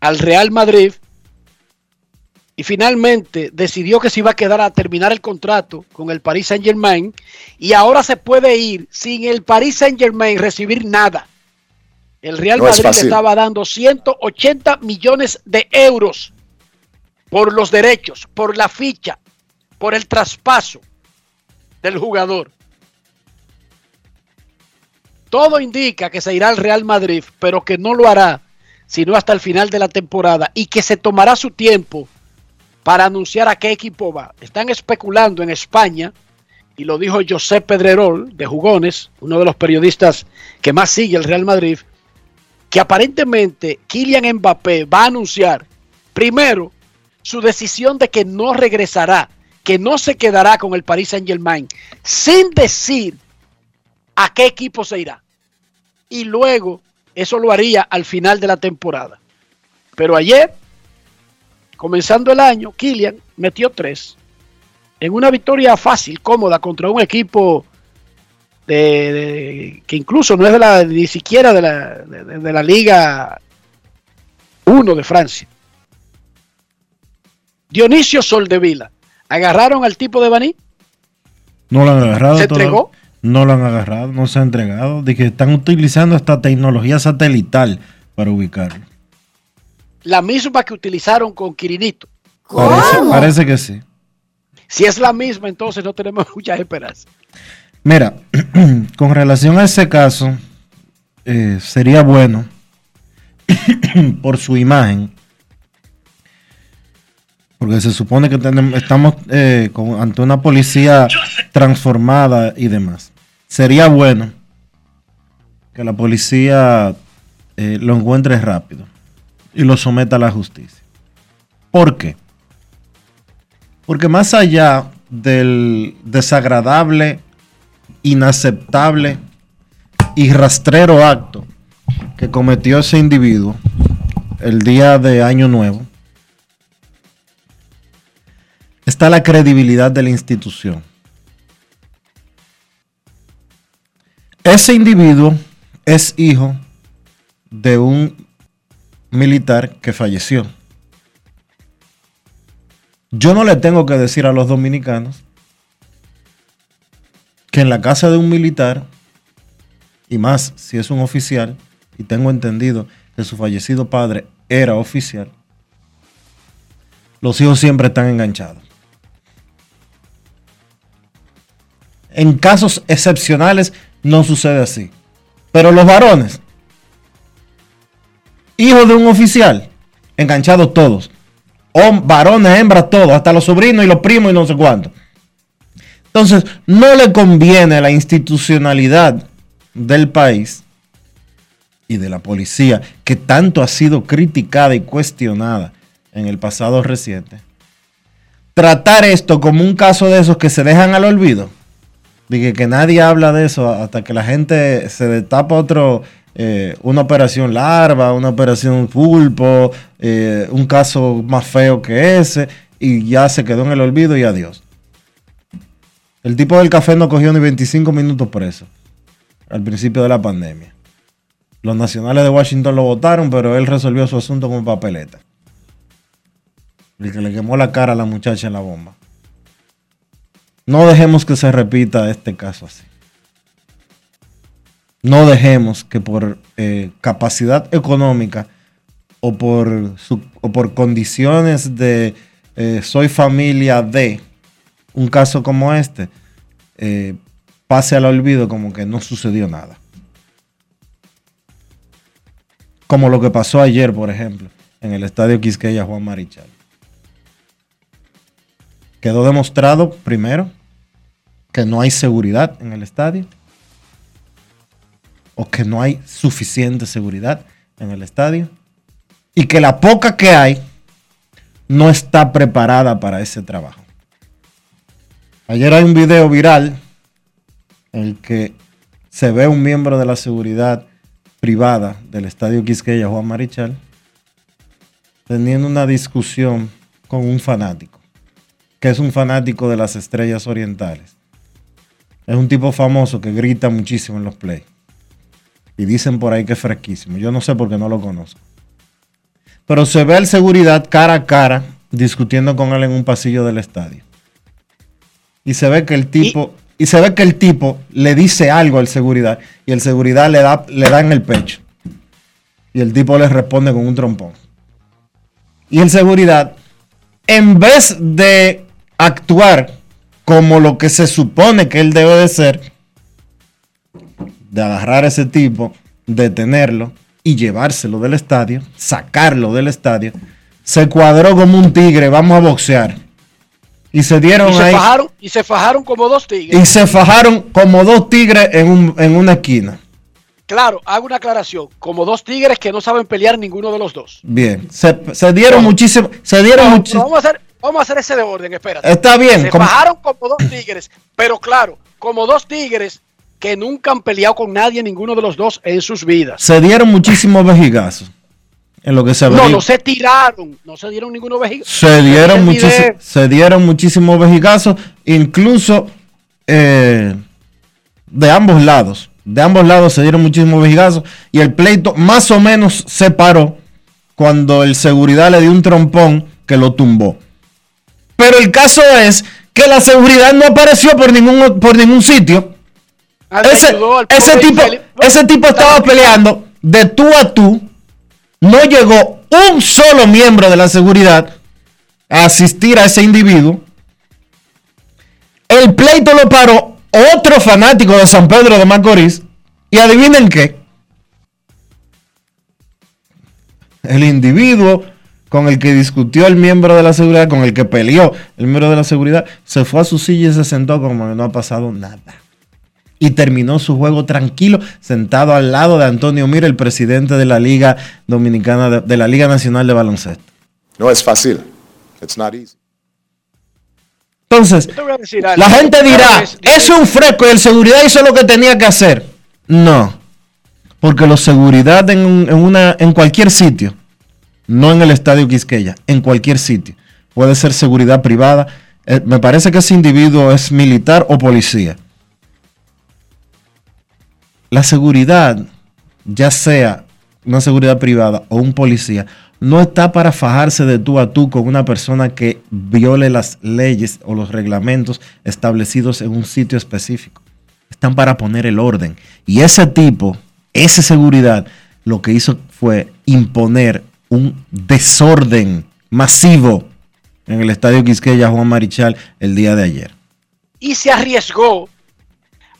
Speaker 2: al Real Madrid y finalmente decidió que se iba a quedar a terminar el contrato con el Paris Saint Germain y ahora se puede ir sin el Paris Saint Germain recibir nada. El Real Madrid le estaba dando 180 millones de euros por los derechos, por la ficha, por el traspaso del jugador. Todo indica que se irá al Real Madrid, pero que no lo hará sino hasta el final de la temporada y que se tomará su tiempo para anunciar a qué equipo va. Están especulando en España, y lo dijo José Pedrerol de Jugones, uno de los periodistas que más sigue el Real Madrid, que aparentemente Kylian Mbappé va a anunciar primero su decisión de que no regresará que no se quedará con el Paris Saint Germain sin decir a qué equipo se irá. Y luego eso lo haría al final de la temporada. Pero ayer, comenzando el año, Kylian metió tres en una victoria fácil, cómoda contra un equipo que incluso no es de la, ni siquiera de la, de la Liga 1 de Francia. Dionisio Soldevila. ¿Agarraron al tipo de Baní?
Speaker 1: No lo han agarrado.
Speaker 2: ¿Se
Speaker 1: todavía.
Speaker 2: entregó?
Speaker 1: No lo han agarrado, no se ha entregado. De que están utilizando esta tecnología satelital para ubicarlo.
Speaker 2: La misma que utilizaron con Quirinito.
Speaker 1: Parece, parece que sí.
Speaker 2: Si es la misma, entonces no tenemos muchas esperanzas.
Speaker 1: Mira, con relación a ese caso, eh, sería bueno, por su imagen, porque se supone que tenemos, estamos eh, ante una policía transformada y demás. Sería bueno que la policía eh, lo encuentre rápido y lo someta a la justicia. ¿Por qué? Porque más allá del desagradable, inaceptable y rastrero acto que cometió ese individuo el día de Año Nuevo, está la credibilidad de la institución. Ese individuo es hijo de un militar que falleció. Yo no le tengo que decir a los dominicanos que en la casa de un militar, y más si es un oficial, y tengo entendido que su fallecido padre era oficial, los hijos siempre están enganchados. En casos excepcionales no sucede así. Pero los varones, hijos de un oficial, enganchados todos. Hom- varones, hembras, todos, hasta los sobrinos y los primos y no sé cuánto. Entonces, no le conviene a la institucionalidad del país y de la policía, que tanto ha sido criticada y cuestionada en el pasado reciente, tratar esto como un caso de esos que se dejan al olvido. Dije que nadie habla de eso hasta que la gente se destapa otro, eh, una operación larva, una operación pulpo, eh, un caso más feo que ese, y ya se quedó en el olvido y adiós. El tipo del café no cogió ni 25 minutos preso al principio de la pandemia. Los nacionales de Washington lo votaron, pero él resolvió su asunto con papeleta. El que le quemó la cara a la muchacha en la bomba. No dejemos que se repita este caso así. No dejemos que por eh, capacidad económica o por, o por condiciones de eh, soy familia de un caso como este eh, pase al olvido como que no sucedió nada. Como lo que pasó ayer, por ejemplo, en el estadio Quisqueya Juan Marichal. Quedó demostrado, primero, que no hay seguridad en el estadio. O que no hay suficiente seguridad en el estadio. Y que la poca que hay no está preparada para ese trabajo. Ayer hay un video viral en el que se ve un miembro de la seguridad privada del estadio Quisqueya, Juan Marichal, teniendo una discusión con un fanático, que es un fanático de las estrellas orientales. Es un tipo famoso que grita muchísimo en los play. Y dicen por ahí que es fresquísimo. Yo no sé por qué no lo conozco. Pero se ve al seguridad cara a cara discutiendo con él en un pasillo del estadio. Y se ve que el tipo, y, se ve que el tipo le dice algo al seguridad y el seguridad le da, le da en el pecho. Y el tipo le responde con un trompón. Y el seguridad, en vez de actuar como lo que se supone que él debe de ser, de agarrar a ese tipo, detenerlo y llevárselo del estadio, sacarlo del estadio, se cuadró como un tigre, vamos a boxear. Y se dieron
Speaker 2: Y se,
Speaker 1: ahí
Speaker 2: fajaron, y se fajaron como dos tigres.
Speaker 1: y se fajaron como dos tigres en, un- en una esquina.
Speaker 2: Claro, hago una aclaración. Como dos tigres que no saben pelear ninguno de los dos.
Speaker 1: Bien, se, se dieron
Speaker 2: No.
Speaker 1: muchísimo, se dieron
Speaker 2: No,
Speaker 1: muchísimo.
Speaker 2: vamos, a hacer, vamos a hacer ese de orden, espérate.
Speaker 1: Está bien,
Speaker 2: Se
Speaker 1: como-
Speaker 2: fajaron como dos tigres, pero claro, como dos tigres que nunca han peleado con nadie, ninguno de los dos en sus vidas.
Speaker 1: se dieron muchísimos vejigazos. En lo que se
Speaker 2: No, no se tiraron, no se dieron ninguno vejiga.
Speaker 1: se dieron,
Speaker 2: video.
Speaker 1: se dieron muchísimos vejigazos. Incluso eh, de ambos lados. De ambos lados se dieron muchísimos vejigazos y el pleito más o menos se paró cuando el seguridad le dio un trompón que lo tumbó. Pero el caso es que la seguridad no apareció por ningún, por ningún sitio.
Speaker 2: Ah,
Speaker 1: Ese, tipo, ese tipo estaba peleando de tú a tú. No llegó un solo miembro de la seguridad a asistir a ese individuo. El pleito lo paró otro fanático de San Pedro de Macorís. Y adivinen qué. El individuo con el que discutió el miembro de la seguridad, con el que peleó el miembro de la seguridad, se fue a su silla y se sentó como que no ha pasado nada. Y terminó su juego tranquilo, sentado al lado de Antonio Mira, el presidente de la Liga Dominicana, de, de la Liga Nacional de Baloncesto.
Speaker 3: No es fácil. It's not easy.
Speaker 1: Entonces, la gente dirá,
Speaker 2: Es-
Speaker 1: es un fresco y el seguridad hizo lo que tenía que hacer. No, porque los seguridad en, un- en una, en cualquier sitio, no en el estadio Quisqueya, en cualquier sitio, puede ser seguridad privada. Eh, me parece que ese individuo es militar o policía. La seguridad, ya sea una seguridad privada o un policía, no está para fajarse de tú a tú con una persona que viole las leyes o los reglamentos establecidos en un sitio específico. Están para poner el orden. Y ese tipo, esa seguridad, lo que hizo fue imponer un desorden masivo en el estadio Quisqueya Juan Marichal el día de ayer.
Speaker 2: y se arriesgó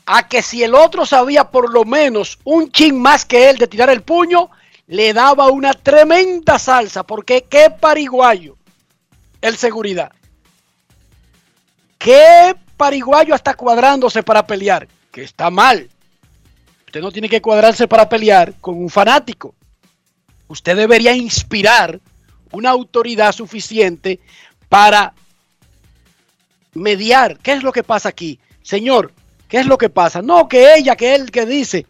Speaker 2: a que si el otro sabía por lo menos un chin más que él de tirar el puño, le daba una tremenda salsa, porque qué pariguayo el seguridad. Qué pariguayo está cuadrándose para pelear, que está mal. Usted no tiene que cuadrarse para pelear con un fanático. Usted debería inspirar una autoridad suficiente para mediar. ¿Qué es lo que pasa aquí? Señor, ¿qué es lo que pasa? No, que ella, que él que dice.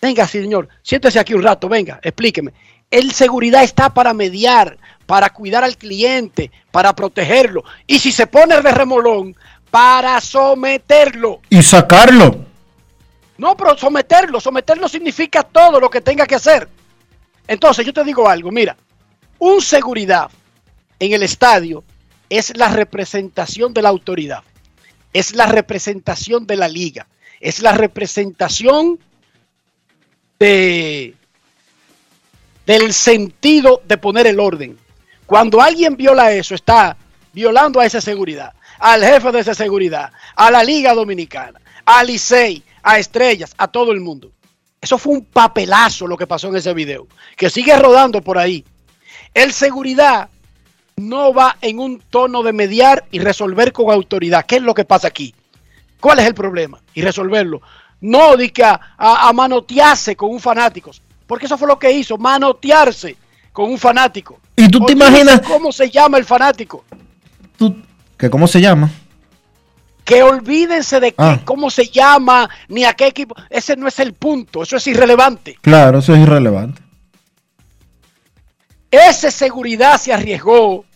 Speaker 2: Venga, señor, siéntese aquí un rato, venga, explíqueme. El seguridad está para mediar, para cuidar al cliente, para protegerlo. Y si se pone de remolón, para someterlo.
Speaker 1: Y sacarlo.
Speaker 2: No, pero someterlo, someterlo significa todo lo que tenga que hacer. Entonces, yo te digo algo, mira, un seguridad en el estadio es la representación de la autoridad, es la representación de la liga, es la representación de del sentido de poner el orden. Cuando alguien viola eso, está violando a esa seguridad, al jefe de esa seguridad, a la Liga Dominicana, a Licey, a Estrellas, a todo el mundo. Eso fue un papelazo lo que pasó en ese video, que sigue rodando por ahí. El seguridad no va en un tono de mediar y resolver con autoridad. ¿Qué es lo que pasa aquí? ¿Cuál es el problema? Y resolverlo. No de que a, a- a manotearse con un fanático, porque eso fue lo que hizo, manotearse con un fanático.
Speaker 1: ¿Y tú te imaginas?
Speaker 2: cómo se llama el fanático?
Speaker 1: Tú- ¿que ¿Cómo se llama?
Speaker 2: Que olvídense de qué,
Speaker 1: Ah.
Speaker 2: cómo se llama, ni a qué equipo. Ese no es el punto, eso es irrelevante.
Speaker 1: Claro, eso es irrelevante.
Speaker 2: Ese seguridad se arriesgó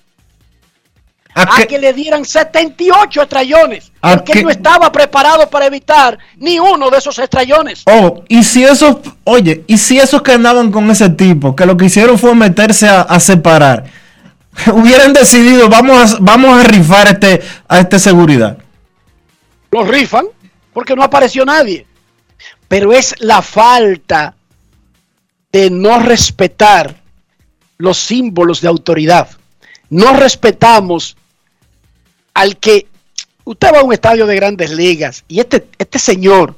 Speaker 1: ¿A
Speaker 2: que le dieran 78 estrellones,
Speaker 1: ¿A
Speaker 2: porque no estaba preparado para evitar ni uno de esos estrellones.
Speaker 1: Oh, y si esos, oye, y si esos que andaban con ese tipo, que lo que hicieron fue meterse a, a separar, hubieran decidido, vamos a, vamos a rifar este, a este seguridad.
Speaker 2: Los rifan porque no apareció nadie. Pero es la falta de no respetar los símbolos de autoridad. No respetamos al que usted va a un estadio de grandes ligas y este, este señor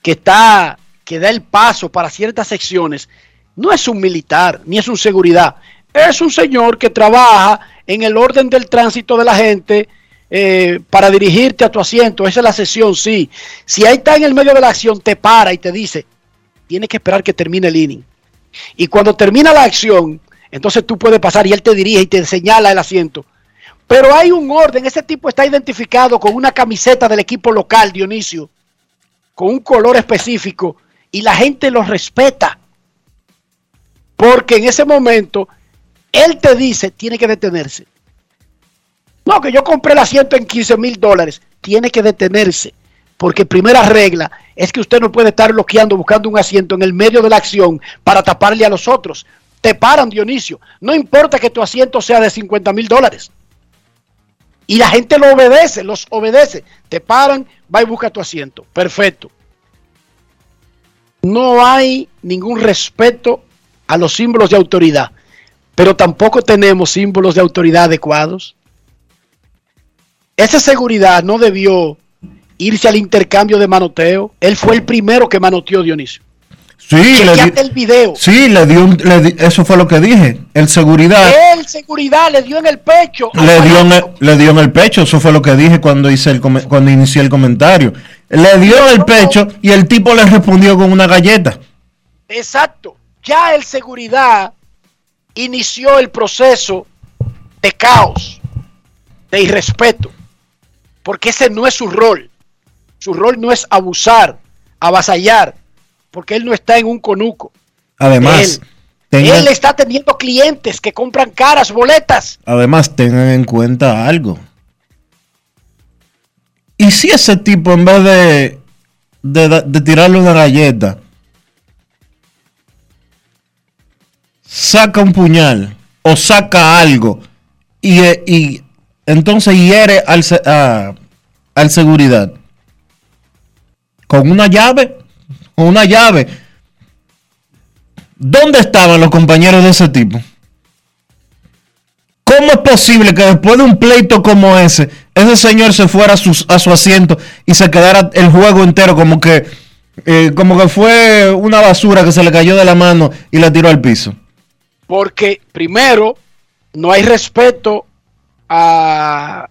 Speaker 2: que está, que da el paso para ciertas secciones, no es un militar, ni es un seguridad, es un señor que trabaja en el orden del tránsito de la gente eh, para dirigirte a tu asiento. Esa es la sesión, sí. Si ahí está en el medio de la acción, te para y te dice, tienes que esperar que termine el inning. Y cuando termina la acción, entonces tú puedes pasar y él te dirige y te señala el asiento. Pero hay un orden, ese tipo está identificado con una camiseta del equipo local, Dionisio, con un color específico, y la gente lo respeta. Porque en ese momento, él te dice, tiene que detenerse. No, que yo compré el asiento en 15 mil dólares. Tiene que detenerse. Porque primera regla es que usted no puede estar bloqueando, buscando un asiento en el medio de la acción para taparle a los otros. Te paran, Dionisio. No importa que tu asiento sea de 50 mil dólares. Y la gente lo obedece, los obedece. Te paran, va y busca tu asiento. Perfecto. No hay ningún respeto a los símbolos de autoridad, pero tampoco tenemos símbolos de autoridad adecuados. Esa seguridad no debió irse al intercambio de manoteo. Él fue el primero que manoteó Dionisio.
Speaker 1: Sí, le
Speaker 2: el video.
Speaker 1: sí, le dio un- le di- eso fue lo que dije. El seguridad
Speaker 2: El seguridad le dio en el pecho.
Speaker 1: le dio, en el, le dio en el pecho, eso fue lo que dije cuando hice el cuando inicié el comentario. Le dio en el pecho y el tipo le respondió con una galleta.
Speaker 2: Exacto. Ya el seguridad inició el proceso de caos, de irrespeto, porque ese no es su rol. Su rol no es abusar, avasallar, porque él no está en un conuco.
Speaker 1: Además,
Speaker 2: Él-
Speaker 1: tengan,
Speaker 2: Él está teniendo clientes que compran caras boletas.
Speaker 1: además tengan en cuenta algo. Y si ese tipo en vez de, de, de tirarle una galleta, saca un puñal o saca algo y, eh, y entonces hiere al, a- al seguridad con una llave, con una llave. ¿Dónde estaban los compañeros de ese tipo? ¿Cómo es posible que después de un pleito como ese, ese señor se fuera a su, a su asiento y se quedara el juego entero como que, eh, como que fue una basura que se le cayó de la mano y la tiró al piso?
Speaker 2: Porque primero, no hay respeto a,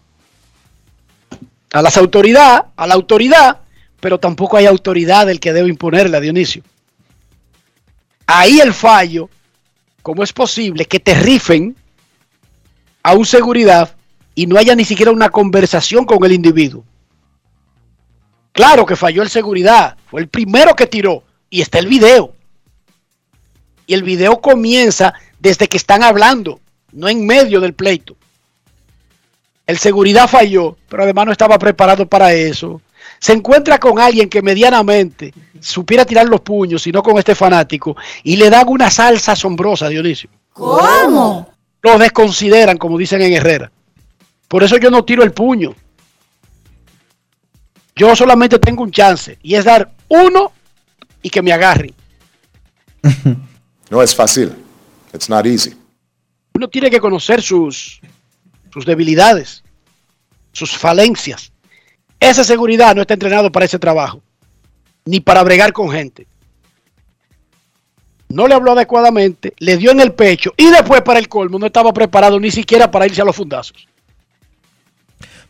Speaker 2: a las autoridades, a la autoridad, pero tampoco hay autoridad del que debe imponerla, Dionisio. Ahí el fallo, ¿cómo es posible que te rifen a un seguridad y no haya ni siquiera una conversación con el individuo? Claro que falló el seguridad, fue el primero que tiró y está el video. Y el video comienza desde que están hablando, no en medio del pleito. El seguridad falló, pero además no estaba preparado para eso. Se encuentra con alguien que medianamente supiera tirar los puños, sino con este fanático, y le dan una salsa asombrosa, Dionisio.
Speaker 7: ¿Cómo?
Speaker 2: Lo desconsideran, como dicen en Herrera. Por eso yo no tiro el puño. Yo solamente tengo un chance, y es dar uno y que me agarren.
Speaker 3: No es fácil. It's not easy.
Speaker 2: uno tiene que conocer sus, sus debilidades, sus falencias. Esa seguridad no está entrenado para ese trabajo, ni para bregar con gente. No le habló adecuadamente, le dio en el pecho y después para el colmo no estaba preparado ni siquiera para irse a los fundazos.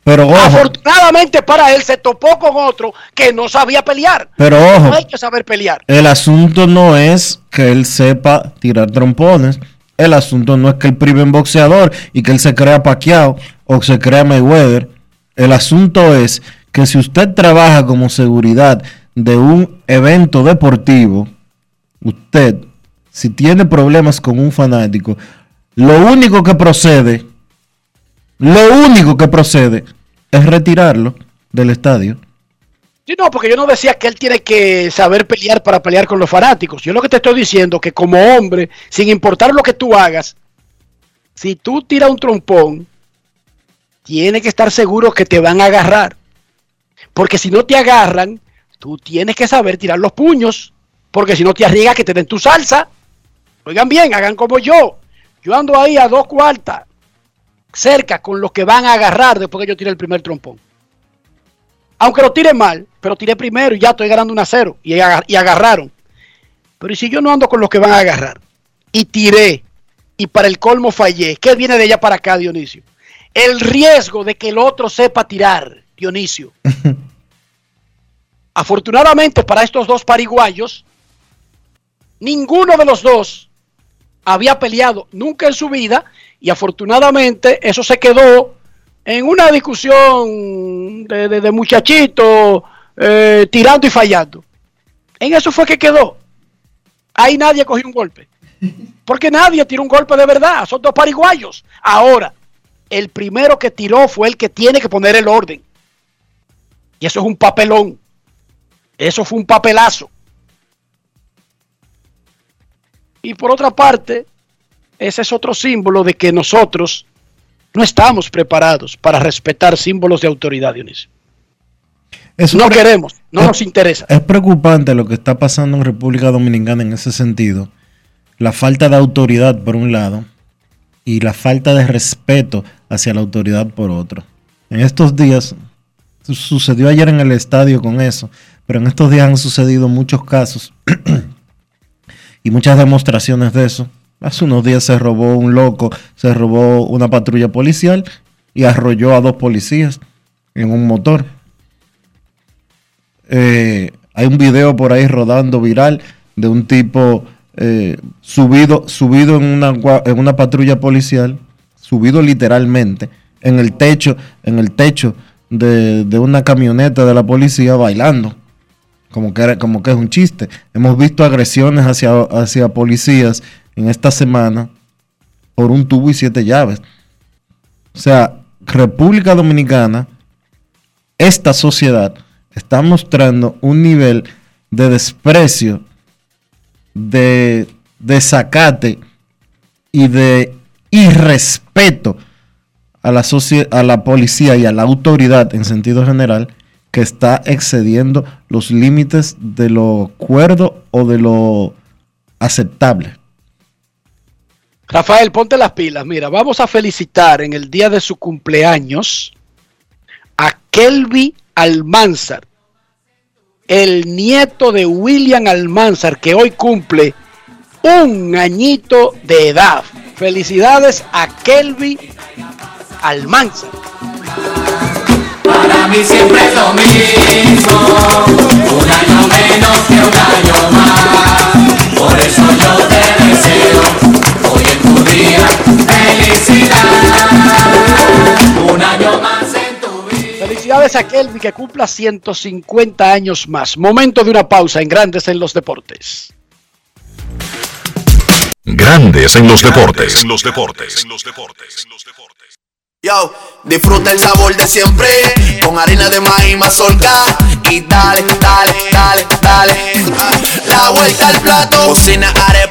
Speaker 1: Pero ojo,
Speaker 2: Afortunadamente para él se topó con otro que no sabía pelear.
Speaker 1: pero
Speaker 2: No
Speaker 1: ojo,
Speaker 2: hay que saber pelear.
Speaker 1: el asunto no es que él sepa tirar trompones. El asunto no es que él prive en boxeador y que él se crea paqueado o se crea Mayweather. El asunto es que si usted trabaja como seguridad de un evento deportivo, usted, si tiene problemas con un fanático, lo único que procede, lo único que procede es retirarlo del estadio.
Speaker 2: No, porque yo no decía que él tiene que saber pelear para pelear con los fanáticos. Yo lo que te estoy diciendo que como hombre, sin importar lo que tú hagas, si tú tiras un trompón, tienes que estar seguro que te van a agarrar. Porque si no te agarran, tú tienes que saber tirar los puños. Porque si no te arriesgas que te den tu salsa. Oigan bien, hagan como yo. Yo ando ahí a dos cuartas, cerca con los que van a agarrar después que yo tire el primer trompón. Aunque lo tire mal, pero tiré primero y ya estoy ganando un a cero. Y, aga- y agarraron. Pero ¿y si yo no ando con los que van a agarrar? Y tiré. Y para el colmo fallé. ¿Qué viene de allá para acá, Dionisio? El riesgo de que el otro sepa tirar, Dionisio. Afortunadamente para estos dos pariguayos, ninguno de los dos había peleado nunca en su vida y afortunadamente eso se quedó en una discusión de, de, de muchachito eh, tirando y fallando. En eso fue que quedó. Ahí nadie cogió un golpe. Porque nadie tiró un golpe de verdad. Son dos pariguayos. Ahora, el primero que tiró fue el que tiene que poner el orden. Y eso es un papelón. Eso fue un papelazo. Y por otra parte, ese es otro símbolo de que nosotros no estamos preparados para respetar símbolos de autoridad, Dionisio. No queremos, no
Speaker 1: es-
Speaker 2: nos interesa.
Speaker 1: Es preocupante lo que está pasando en República Dominicana en ese sentido. La falta de autoridad por un lado y la falta de respeto hacia la autoridad por otro. En estos días, su- sucedió ayer en el estadio con eso, pero en estos días han sucedido muchos casos y muchas demostraciones de eso. Hace unos días se robó un loco, se robó una patrulla policial y arrolló a dos policías en un motor. Eh, hay un video por ahí rodando viral de un tipo eh, subido, subido en una, en una patrulla policial, subido literalmente en el techo, en el techo de, de una camioneta de la policía bailando. Como que, como que es un chiste. Hemos visto agresiones hacia, hacia policías en esta semana por un tubo y siete llaves. O sea, República Dominicana, esta sociedad está mostrando un nivel de desprecio, de desacate y de irrespeto a la, a la policía y a la autoridad en sentido general que está excediendo los límites de lo cuerdo o de lo aceptable.
Speaker 2: Rafael, ponte las pilas. Mira, vamos a felicitar en el día de su cumpleaños a Kelby Almanzar, el nieto de William Almanzar, que hoy cumple un añito de edad. Felicidades a Kelby Almanzar.
Speaker 7: Para mí siempre es lo mismo, un año menos que un año más. Hoy en tu día felicidad. Un año más en tu vida.
Speaker 2: Felicidades a Kelby que cumpla 150 años más. Momento de una pausa en Grandes en los Deportes.
Speaker 5: Grandes en los deportes. En los deportes. En los deportes.
Speaker 8: Yo, disfruta el sabor de siempre con harina de maíz mazorca y dale, dale, dale, dale. La vuelta al plato, cocina arepa,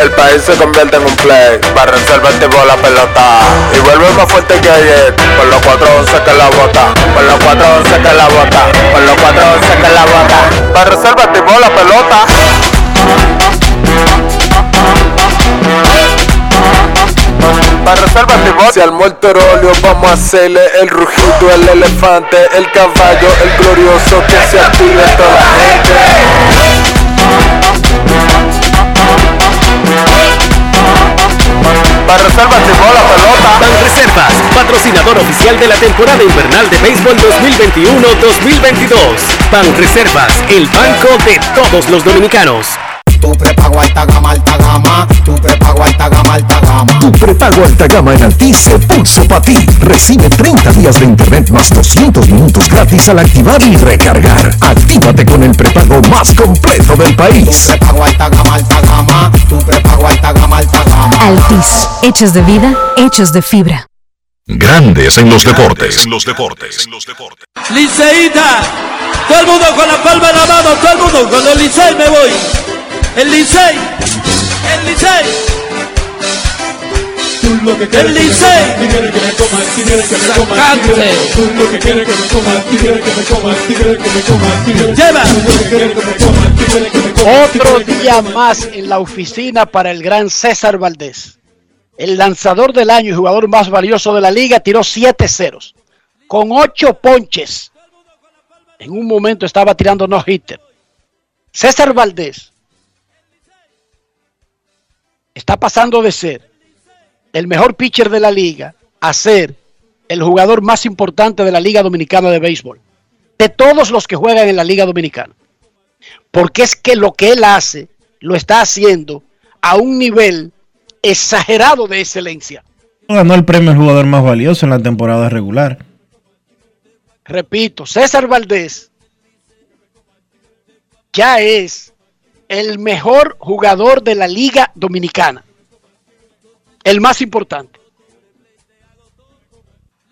Speaker 9: El país se convierte en un play, para reservar tipo la pelota. Y vuelve más fuerte que ayer, por los 411 que la bota, por los 411 que la bota, por los 411 que la bota. Para reservar tipo la pelota. Para reservar tipo Si al morterolio vamos a hacerle el rugido, el elefante, el caballo, el glorioso que se active toda la gente. Reservar tipo la pelota.
Speaker 10: Banreservas, patrocinador oficial de la temporada invernal de béisbol 2021-2022. Banreservas, el banco de todos los dominicanos.
Speaker 11: Tu prepago alta gama, alta gama. Tu prepago alta gama, alta gama.
Speaker 12: Tu prepago alta gama en Altis se puso para ti. Recibe 30 días de internet más 200 minutos gratis al activar y recargar. Actívate con el prepago más completo del país.
Speaker 11: Tu prepago alta gama, alta gama. Tu prepago alta gama, alta gama.
Speaker 13: Altis, hechos de vida, hechos de fibra.
Speaker 5: Grandes en los deportes. En los deportes. En los deportes.
Speaker 14: Liceíta, todo el mundo con la palma en la mano, todo el mundo con el Licey me voy. El Licey, el Licey. El Licey. Lleva.
Speaker 2: Otro día más en la oficina para el gran César Valdés. El lanzador del año y jugador más valioso de la liga tiró 7 ceros. Con 8 ponches. En un momento estaba tirando no hitter. César Valdés está pasando de ser el mejor pitcher de la liga a ser el jugador más importante de la Liga Dominicana de Béisbol. De todos los que juegan en la Liga Dominicana. Porque es que lo que él hace, lo está haciendo a un nivel exagerado de excelencia.
Speaker 1: Ganó el premio al jugador más valioso en la temporada regular.
Speaker 2: Repito, César Valdés ya es el mejor jugador de la Liga Dominicana. El más importante.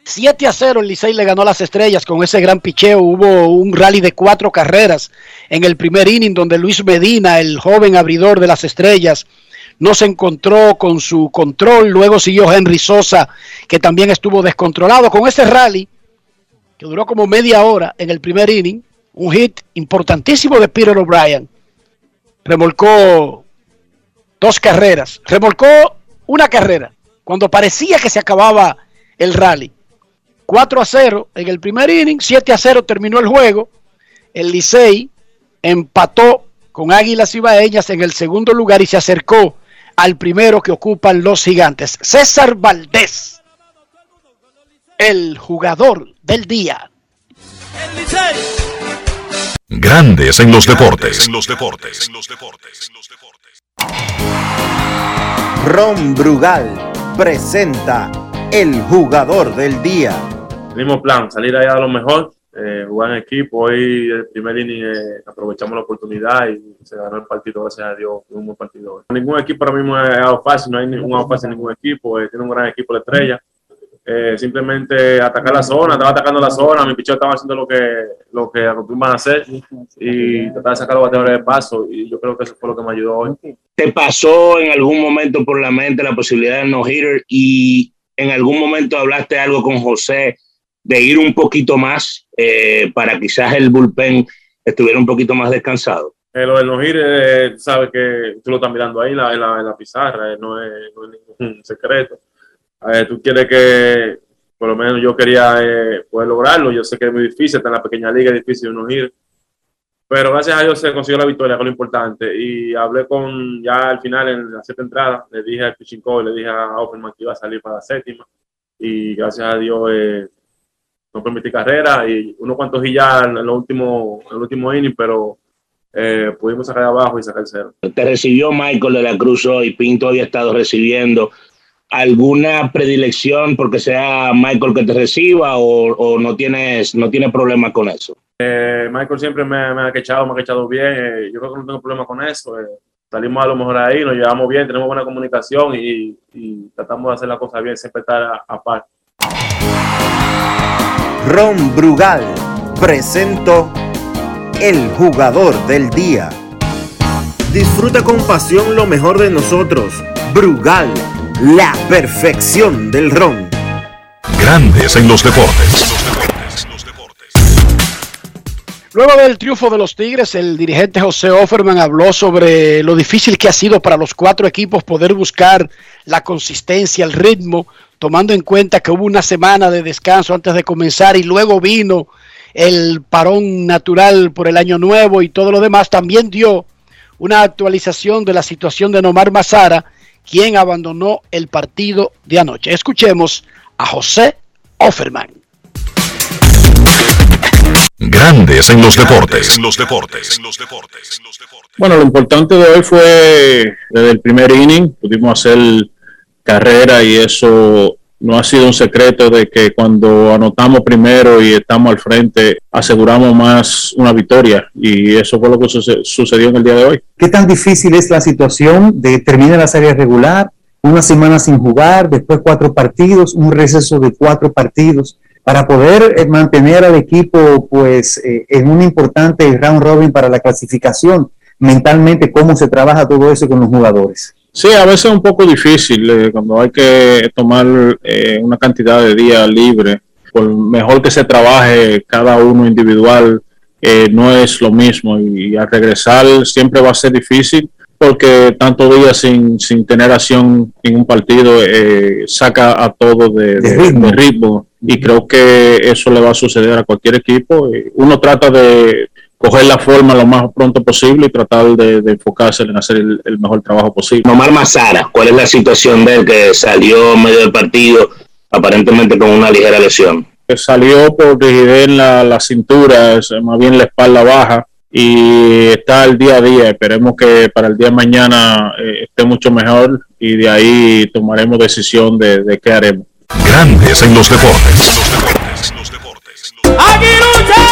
Speaker 2: 7 a 0 el Licey le ganó las estrellas con ese gran picheo. Hubo un rally de cuatro carreras en el primer inning donde Luis Medina, el joven abridor de las estrellas, no se encontró con su control. Luego siguió Henry Sosa, que también estuvo descontrolado. Con ese rally, que duró como media hora en el primer inning, un hit importantísimo de Peter O'Brien. Remolcó dos carreras. Remolcó una carrera cuando parecía que se acababa el rally. 4 a 0 en el primer inning, 7 a 0 terminó el juego. El Licey empató con Águilas Ibaeñas en el segundo lugar y se acercó al primero que ocupan los gigantes. César Valdés, el jugador del día.
Speaker 5: Grandes en los deportes. En los deportes.
Speaker 15: Ron Brugal presenta el jugador del día.
Speaker 16: Mismo plan, salir allá a lo mejor, eh, jugar en equipo. Hoy el primer inning eh, aprovechamos la oportunidad y se ganó el partido, gracias a Dios, fue un buen partido. Ningún equipo ahora mismo es algo fácil, no hay ningún fácil en ningún equipo, eh, tiene un gran equipo de estrella. Eh, simplemente atacar la zona, estaba atacando la zona, mi picheo estaba haciendo lo que, lo que acostumbran a hacer y tratar de sacar los bateadores de paso y yo creo que eso fue lo que me ayudó hoy.
Speaker 17: ¿Te pasó en algún momento por la mente la posibilidad del no-hitter y en algún momento hablaste algo con José de ir un poquito más eh, para quizás el bullpen estuviera un poquito más descansado?
Speaker 16: Eh, lo del no-hitter, eh, sabes que tú lo estás mirando ahí la, en la, en la pizarra, eh, no, es, no es ningún secreto. Eh, tú quieres que, por lo menos yo quería eh, poder lograrlo. Yo sé que es muy difícil, está en la pequeña liga, es difícil uno ir. Pero gracias a Dios se consiguió la victoria, que es lo importante. Y hablé con, ya al final, en la sexta entrada, le dije al pitching coach, le dije a Offerman que iba a salir para la séptima. Y gracias a Dios eh, no permití carrera y unos cuantos y ya en el último, en el último inning, pero eh, pudimos sacar abajo y sacar cero.
Speaker 17: Te recibió Michael de la Cruz hoy, Pinto había estado recibiendo. ¿Alguna predilección porque sea Michael que te reciba o, o no tienes no tiene problema con eso?
Speaker 16: Eh, Michael siempre me, me ha quechado, me ha quechado bien. eh, yo creo que no tengo problema con eso. eh. salimos a lo mejor ahí, nos llevamos bien, tenemos buena comunicación y, y tratamos de hacer la cosa bien, siempre estar a, a par.
Speaker 15: Ron Brugal presento el jugador del día. Disfruta con pasión lo mejor de nosotros. Brugal, la perfección del ron.
Speaker 5: Grandes en los deportes.
Speaker 2: Luego del triunfo de los Tigres, el dirigente José Offerman habló sobre lo difícil que ha sido para los cuatro equipos poder buscar la consistencia, el ritmo, tomando en cuenta que hubo una semana de descanso antes de comenzar y luego vino el parón natural por el año nuevo y todo lo demás. También dio una actualización de la situación de Nomar Mazara, quien abandonó el partido de anoche. Escuchemos a José Offerman.
Speaker 5: Grandes en los deportes. En los deportes.
Speaker 18: Bueno, lo importante de hoy fue desde el primer inning, pudimos hacer carrera y eso no ha sido un secreto de que cuando anotamos primero y estamos al frente, aseguramos más una victoria y eso fue lo que suce- sucedió en el día de hoy.
Speaker 19: ¿Qué tan difícil es la situación de terminar la serie regular, una semana sin jugar, después cuatro partidos, un receso de cuatro partidos, para poder eh, mantener al equipo pues eh, en un importante round robin para la clasificación? Mentalmente, ¿cómo se trabaja todo eso con los jugadores?
Speaker 18: Sí, a veces es un poco difícil eh, cuando hay que tomar eh, una cantidad de días libre. Por mejor que se trabaje cada uno individual, eh, no es lo mismo. Y, al regresar siempre va a ser difícil porque tantos días sin, sin tener acción en un partido eh, saca a todo de, de- de ritmo. Y creo que eso le va a suceder a cualquier equipo. Uno trata de coger la forma lo más pronto posible y tratar de, de enfocarse en hacer el, el mejor trabajo posible.
Speaker 17: Nomar Mazara, ¿cuál es la situación de él que salió en medio del partido aparentemente con una ligera lesión?
Speaker 18: que salió por rigidez en la, la cintura, más bien la espalda baja, y está el día a día. Esperemos que para el día de mañana eh, esté mucho mejor y de ahí tomaremos decisión de, de qué haremos.
Speaker 5: Grandes en los deportes.
Speaker 7: Ya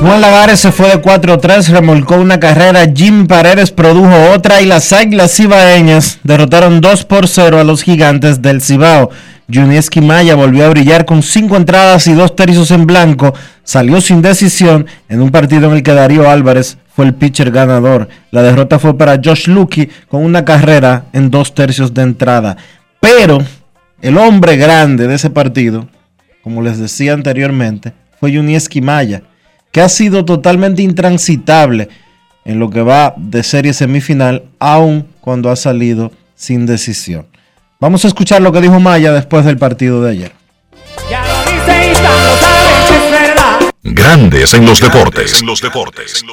Speaker 1: Juan Lagares se fue de 4-3, remolcó una carrera, Jim Paredes produjo otra y las Águilas Cibaeñas derrotaron 2 por 0 a los gigantes del Cibao. Junieski Maya volvió a brillar con 5 entradas y 2 tercios en blanco, salió sin decisión en un partido en el que Darío Álvarez fue el pitcher ganador. La derrota fue para Josh Lucky con una carrera en 2 tercios de entrada. Pero el hombre grande de ese partido, como les decía anteriormente, fue Junieski Maya que ha sido totalmente intransitable en lo que va de serie semifinal, aun cuando ha salido sin decisión. Vamos a escuchar lo que dijo Maya después del partido de ayer.
Speaker 5: Grandes en los deportes. En los deportes.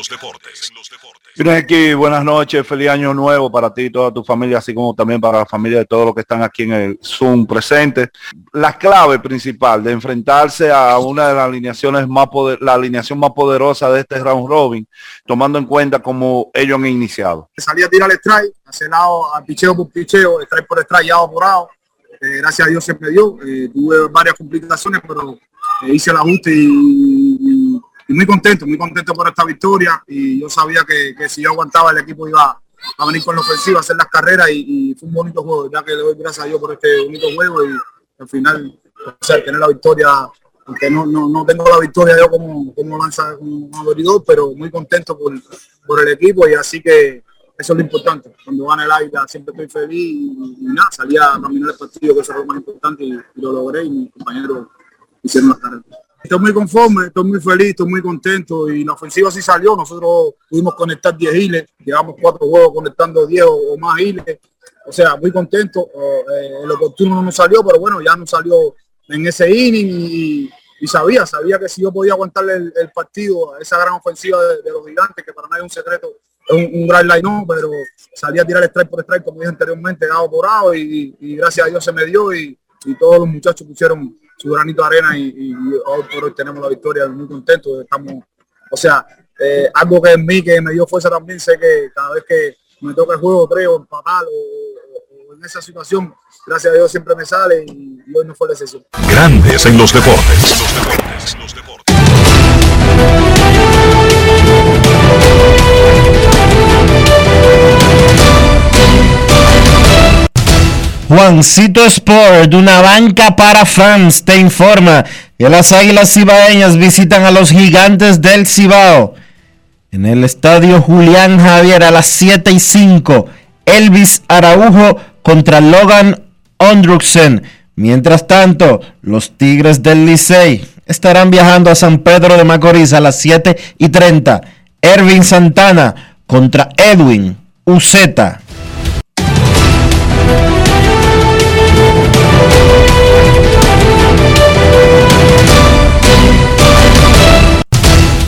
Speaker 20: Miren aquí, buenas noches, feliz año nuevo para ti y toda tu familia, así como también para la familia de todos los que están aquí en el Zoom presente. La clave principal de enfrentarse a una de las alineaciones más poder, la alineación más poderosa de este round robin, tomando en cuenta como ellos han iniciado.
Speaker 21: salí a tirar el strike, hacer lado al picheo por picheo, strike por strike, yado por lado. Eh, gracias a Dios se me dio. Eh, tuve varias complicaciones, pero hice el ajuste y, muy contento, muy contento por esta victoria. Y yo sabía que, si yo aguantaba el equipo iba a venir con la ofensiva, a hacer las carreras y, fue un bonito juego, ya que le doy gracias a Dios por este bonito juego y al final, o sea, tener la victoria, aunque no, no, no tengo la victoria yo como, como lanza, como abridor, pero muy contento por, por el equipo y así que eso es lo importante. Cuando gana el Águila siempre estoy feliz y, nada, salí a caminar el partido, que eso es lo más importante y, y lo logré y mis compañeros hicieron. Estoy muy conforme, estoy muy feliz, estoy muy contento y la ofensiva sí salió. Nosotros pudimos conectar 10 hiles, llevamos cuatro juegos conectando 10 o, más hiles. O sea, muy contento. Eh, el oportuno no nos salió, pero bueno, ya nos salió en ese inning y, sabía, sabía que si yo podía aguantarle el, partido a esa gran ofensiva de, los gigantes, que para nadie es un secreto, es un, un gran line no, pero salí a tirar strike por strike, como dije anteriormente, dado por lado y, gracias a Dios se me dio y todos los muchachos pusieron su granito de arena y, hoy por hoy tenemos la victoria, muy contentos, estamos, o sea, eh, algo que en mí que me dio fuerza también, sé que cada vez que me toca el juego, creo, empatar o, o- en esa situación, gracias a Dios siempre me sale y, y hoy no fue la excepción.
Speaker 5: Grandes en los deportes.
Speaker 1: Juancito Sport, una banca para fans, te informa que las Águilas Cibaeñas visitan a los gigantes del Cibao. En el estadio Julián Javier a las 7 y 5, Elvis Araujo contra Logan Ondruksen. Mientras tanto, los Tigres del Licey estarán viajando a San Pedro de Macorís a las 7 y 30. Ervin Santana contra Edwin Uceta.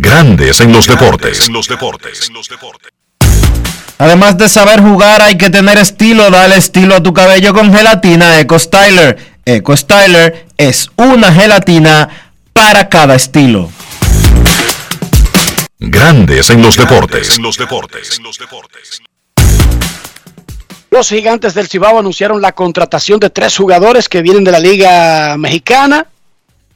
Speaker 5: Grandes en los deportes. los deportes.
Speaker 1: Además de saber jugar, hay que tener estilo. Dale estilo a tu cabello con gelatina Eco Styler. Eco Styler es una gelatina para cada estilo.
Speaker 5: Grandes en los deportes. los deportes.
Speaker 2: Los gigantes del Cibao anunciaron la contratación de tres jugadores que vienen de la Liga Mexicana.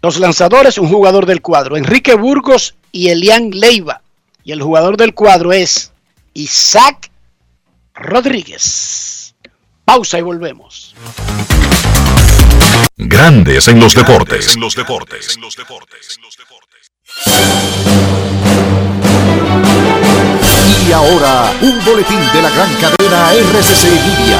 Speaker 2: Los lanzadores, un jugador del cuadro, Enrique Burgos y Elian Leiva. Y el jugador del cuadro es Isaac Rodríguez. Pausa y volvemos.
Speaker 5: Grandes en los deportes. los deportes.
Speaker 12: Y ahora, un boletín de la gran cadena RCC Media.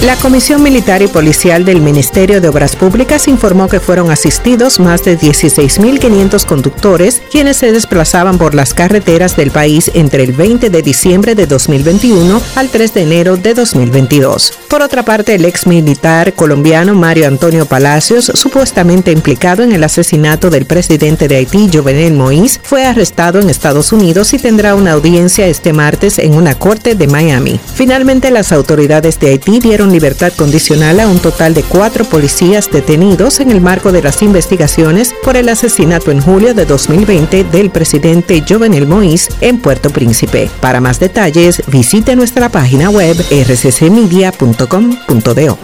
Speaker 22: La Comisión Militar y Policial del Ministerio de Obras Públicas informó que fueron asistidos más de 16.500 conductores quienes se desplazaban por las carreteras del país entre el 20 de diciembre de 2021 al 3 de enero de 2022. Por otra parte, el ex militar colombiano Mario Antonio Palacios, supuestamente implicado en el asesinato del presidente de Haití, Jovenel Moïse, fue arrestado en Estados Unidos y tendrá una audiencia este martes en una corte de Miami. Finalmente, las autoridades de Haití dieron libertad condicional a un total de cuatro policías detenidos en el marco de las investigaciones por el asesinato en julio de 2020 del presidente Jovenel Moïse en Puerto Príncipe. Para más detalles, visite nuestra página web rccmedia.com.do.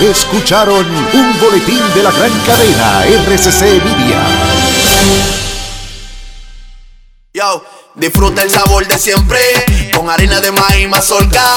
Speaker 12: Escucharon un boletín de la gran cadena RCC Media.
Speaker 8: Yo, disfruta el sabor de siempre con harina de maíz mazorca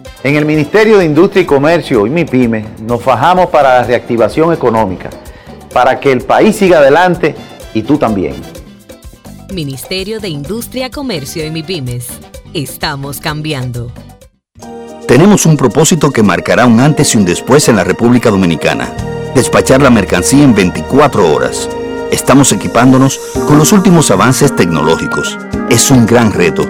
Speaker 23: En el Ministerio de Industria y Comercio y MIPYME nos fajamos para la reactivación económica, para que el país siga adelante y tú también.
Speaker 24: Ministerio de Industria, Comercio y MIPYMES. Estamos cambiando.
Speaker 25: Tenemos un propósito que marcará un antes y un después en la República Dominicana. Despachar la mercancía en 24 horas. Estamos equipándonos con los últimos avances tecnológicos. Es un gran reto,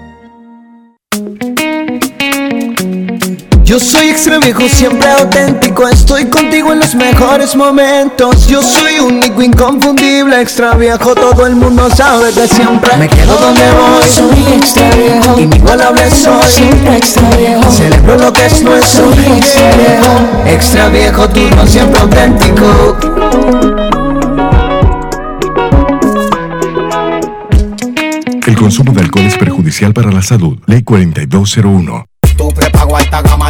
Speaker 26: Yo soy extra viejo, siempre auténtico. Estoy contigo en los mejores momentos. Yo soy único, inconfundible, extra viejo. Todo el mundo sabe que siempre me quedo donde voy. Soy extra viejo, inigualable soy. Siempre extra viejo, celebro lo que es nuestro. Soy extra viejo, extra viejo, tú no siempre auténtico.
Speaker 5: El consumo de alcohol es perjudicial para la salud. Ley 4201.
Speaker 11: Tu prepago alta gama.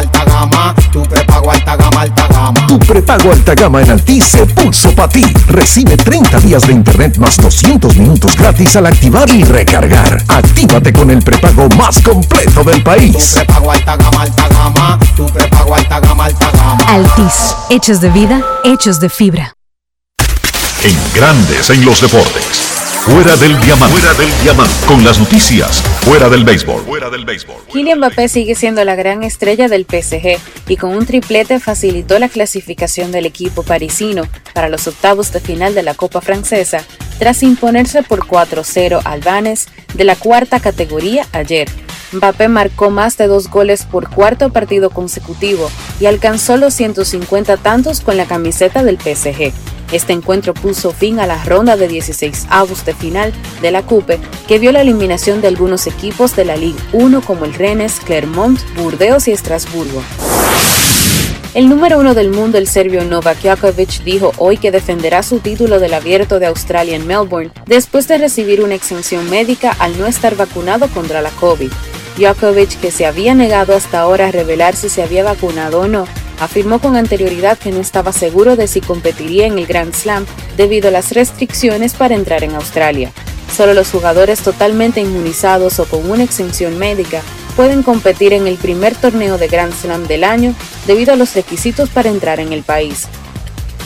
Speaker 11: Tu prepago alta gama, alta gama.
Speaker 12: Tu prepago alta gama en Altis se puso para ti. Recibe 30 días de internet más 200 minutos gratis al activar y recargar. Actívate con el prepago más completo del país.
Speaker 11: Tu prepago alta gama, alta gama. Tu prepago alta gama, alta gama.
Speaker 13: Altis, hechos de vida, hechos de fibra.
Speaker 5: En Grandes en los Deportes. Fuera del diamante. Fuera del diamante. Con las noticias. Fuera del béisbol. Fuera del béisbol.
Speaker 27: Kylian Mbappé sigue siendo la gran estrella del PSG y con un triplete facilitó la clasificación del equipo parisino para los octavos de final de la Copa Francesa tras imponerse por 4-0 al Vannes de la cuarta categoría ayer. Mbappé marcó más de dos goles por cuarto partido consecutivo y alcanzó los 150 tantos con la camiseta del PSG. Este encuentro puso fin a la ronda de 16 avos de final de la Coupe, que vio la eliminación de algunos equipos de la Ligue 1 como el Rennes, Clermont, Burdeos y Estrasburgo. El número uno del mundo, el serbio Novak Djokovic, dijo hoy que defenderá su título del Abierto de Australia en Melbourne después de recibir una exención médica al no estar vacunado contra la COVID. Djokovic, que se había negado hasta ahora a revelar si se había vacunado o no, afirmó con anterioridad que no estaba seguro de si competiría en el Grand Slam debido a las restricciones para entrar en Australia. Solo los jugadores totalmente inmunizados o con una exención médica pueden competir en el primer torneo de Grand Slam del año debido a los requisitos para entrar en el país.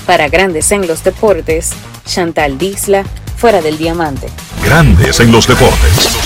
Speaker 27: Para Grandes en los Deportes, Chantal Disla, fuera del diamante.
Speaker 5: Grandes en los deportes.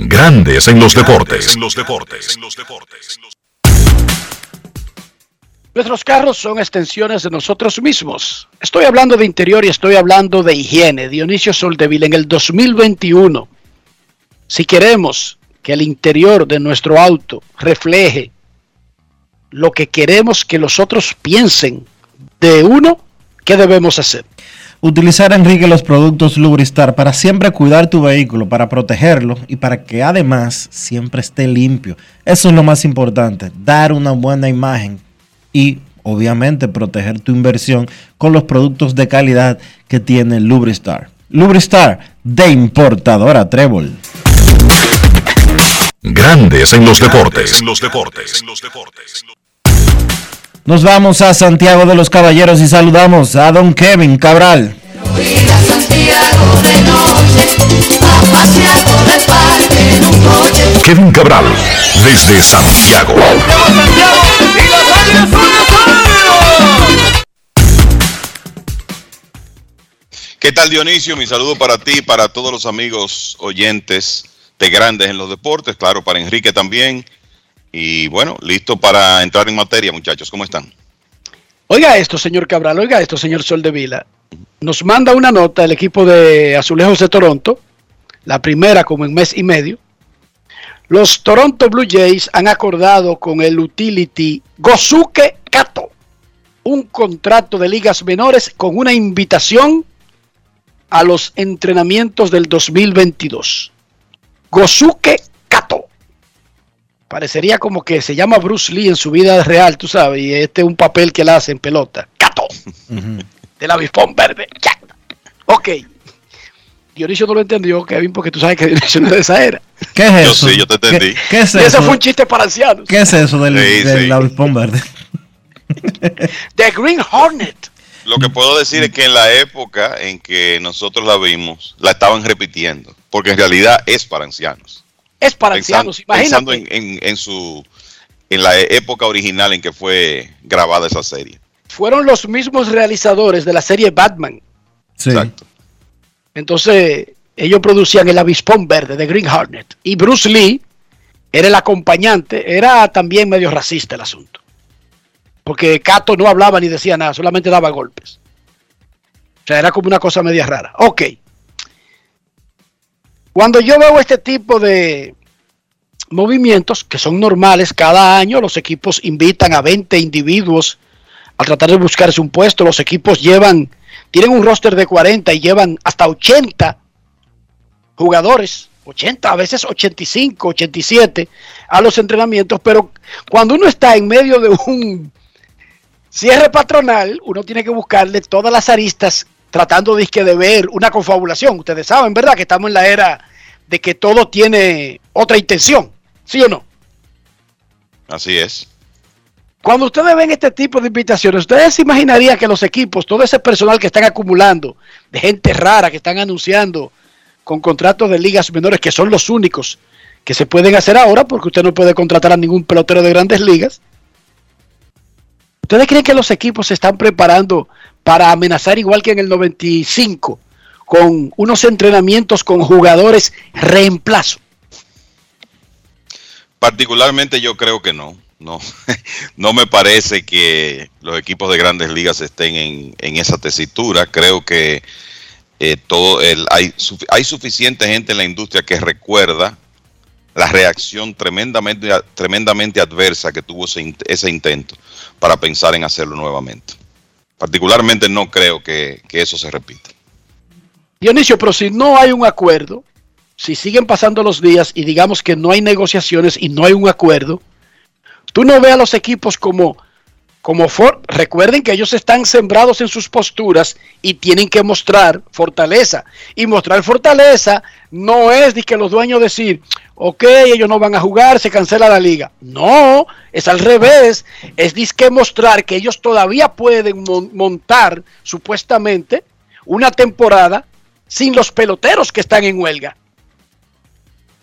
Speaker 5: Grandes en los deportes.
Speaker 2: Nuestros carros son extensiones de nosotros mismos. Estoy hablando de interior y estoy hablando de higiene. Dionisio Soldeville, en el 2021, si queremos que el interior de nuestro auto refleje lo que queremos que los otros piensen de uno, ¿qué debemos hacer?
Speaker 1: Utilizar, Enrique, los productos Lubristar para siempre cuidar tu vehículo, para protegerlo y para que además siempre esté limpio. Eso es lo más importante, dar una buena imagen y obviamente proteger tu inversión con los productos de calidad que tiene Lubristar. Lubristar de importadora Trébol.
Speaker 5: Grandes en los deportes.
Speaker 1: Nos vamos a Santiago de los Caballeros y saludamos a don Kevin Cabral.
Speaker 5: Kevin Cabral, desde Santiago.
Speaker 28: ¿Qué tal Dionisio? Mi saludo para ti, para todos los amigos oyentes de Grandes en los Deportes, claro, para Enrique también. Y bueno, listo para entrar en materia, muchachos. ¿Cómo están?
Speaker 2: Oiga esto, señor Cabral, oiga esto, señor Sol de Vila. Nos manda una nota el equipo de Azulejos de Toronto, la primera como en mes y medio. Los Toronto Blue Jays han acordado con el utility Gosuke Kato un contrato de ligas menores con una invitación a los entrenamientos del 2022. Gosuke Kato. Parecería como que se llama Bruce Lee en su vida real, tú sabes, y este es un papel que él hace en pelota. Kato. Del avispón verde. Ya. Ok. Dionisio no lo entendió, Kevin, porque tú sabes que Dionisio no es de esa era.
Speaker 1: ¿Qué es
Speaker 28: Yo
Speaker 1: eso?
Speaker 28: sí, yo te entendí.
Speaker 1: ¿Qué, qué es
Speaker 2: Y
Speaker 1: eso?
Speaker 2: eso fue un chiste para ancianos.
Speaker 1: ¿Qué es eso del,
Speaker 28: Sí,
Speaker 1: del
Speaker 28: sí.
Speaker 1: avispón verde?
Speaker 2: The Green Hornet.
Speaker 28: Lo que puedo decir es que en la época en que nosotros la vimos, la estaban repitiendo, porque en realidad es para ancianos.
Speaker 2: Es para
Speaker 28: Pensando,
Speaker 2: ancianos,
Speaker 28: pensando
Speaker 2: imagínate.
Speaker 28: en, en- en su en la época original en que fue grabada esa serie.
Speaker 2: Fueron los mismos realizadores de la serie Batman.
Speaker 1: Sí.
Speaker 2: Entonces, ellos producían el avispón verde de Green Hornet. Y Bruce Lee era el acompañante. Era también medio racista el asunto. Porque Cato no hablaba ni decía nada, solamente daba golpes. O sea, era como una cosa media rara. Ok. Cuando yo veo este tipo de movimientos que son normales, cada año los equipos invitan a 20 individuos a tratar de buscarse un puesto. Los equipos llevan, tienen un roster de 40 y llevan hasta 80 jugadores, 80, a veces 85, 87 a los entrenamientos, pero cuando uno está en medio de un cierre patronal, uno tiene que buscarle todas las aristas tratando de, de ver una confabulación. Ustedes saben, ¿verdad? Que estamos en la era de que todo tiene otra intención, ¿sí o no?
Speaker 28: Así es.
Speaker 2: Cuando ustedes ven este tipo de invitaciones, ustedes se imaginarían que los equipos, todo ese personal que están acumulando, de gente rara que están anunciando con contratos de ligas menores, que son los únicos que se pueden hacer ahora, porque usted no puede contratar a ningún pelotero de grandes ligas. ¿Ustedes creen que los equipos se están preparando para amenazar igual que en el 95 con unos entrenamientos con jugadores reemplazo?
Speaker 28: Particularmente yo creo que no. No, no me parece que los equipos de grandes ligas estén en, en esa tesitura. Creo que eh, todo el, hay, hay suficiente gente en la industria que recuerda la reacción tremendamente, tremendamente adversa que tuvo ese, ese intento para pensar en hacerlo nuevamente. Particularmente no creo que, que eso se repita.
Speaker 2: Dionisio, pero si no hay un acuerdo, si siguen pasando los días y digamos que no hay negociaciones y no hay un acuerdo, tú no ves a los equipos como, como for recuerden que ellos están sembrados en sus posturas y tienen que mostrar fortaleza. Y mostrar fortaleza no es de que los dueños decir, ok, ellos no van a jugar, se cancela la liga. No, es al revés. Es disque mostrar que ellos todavía pueden mon montar supuestamente una temporada sin los peloteros que están en huelga.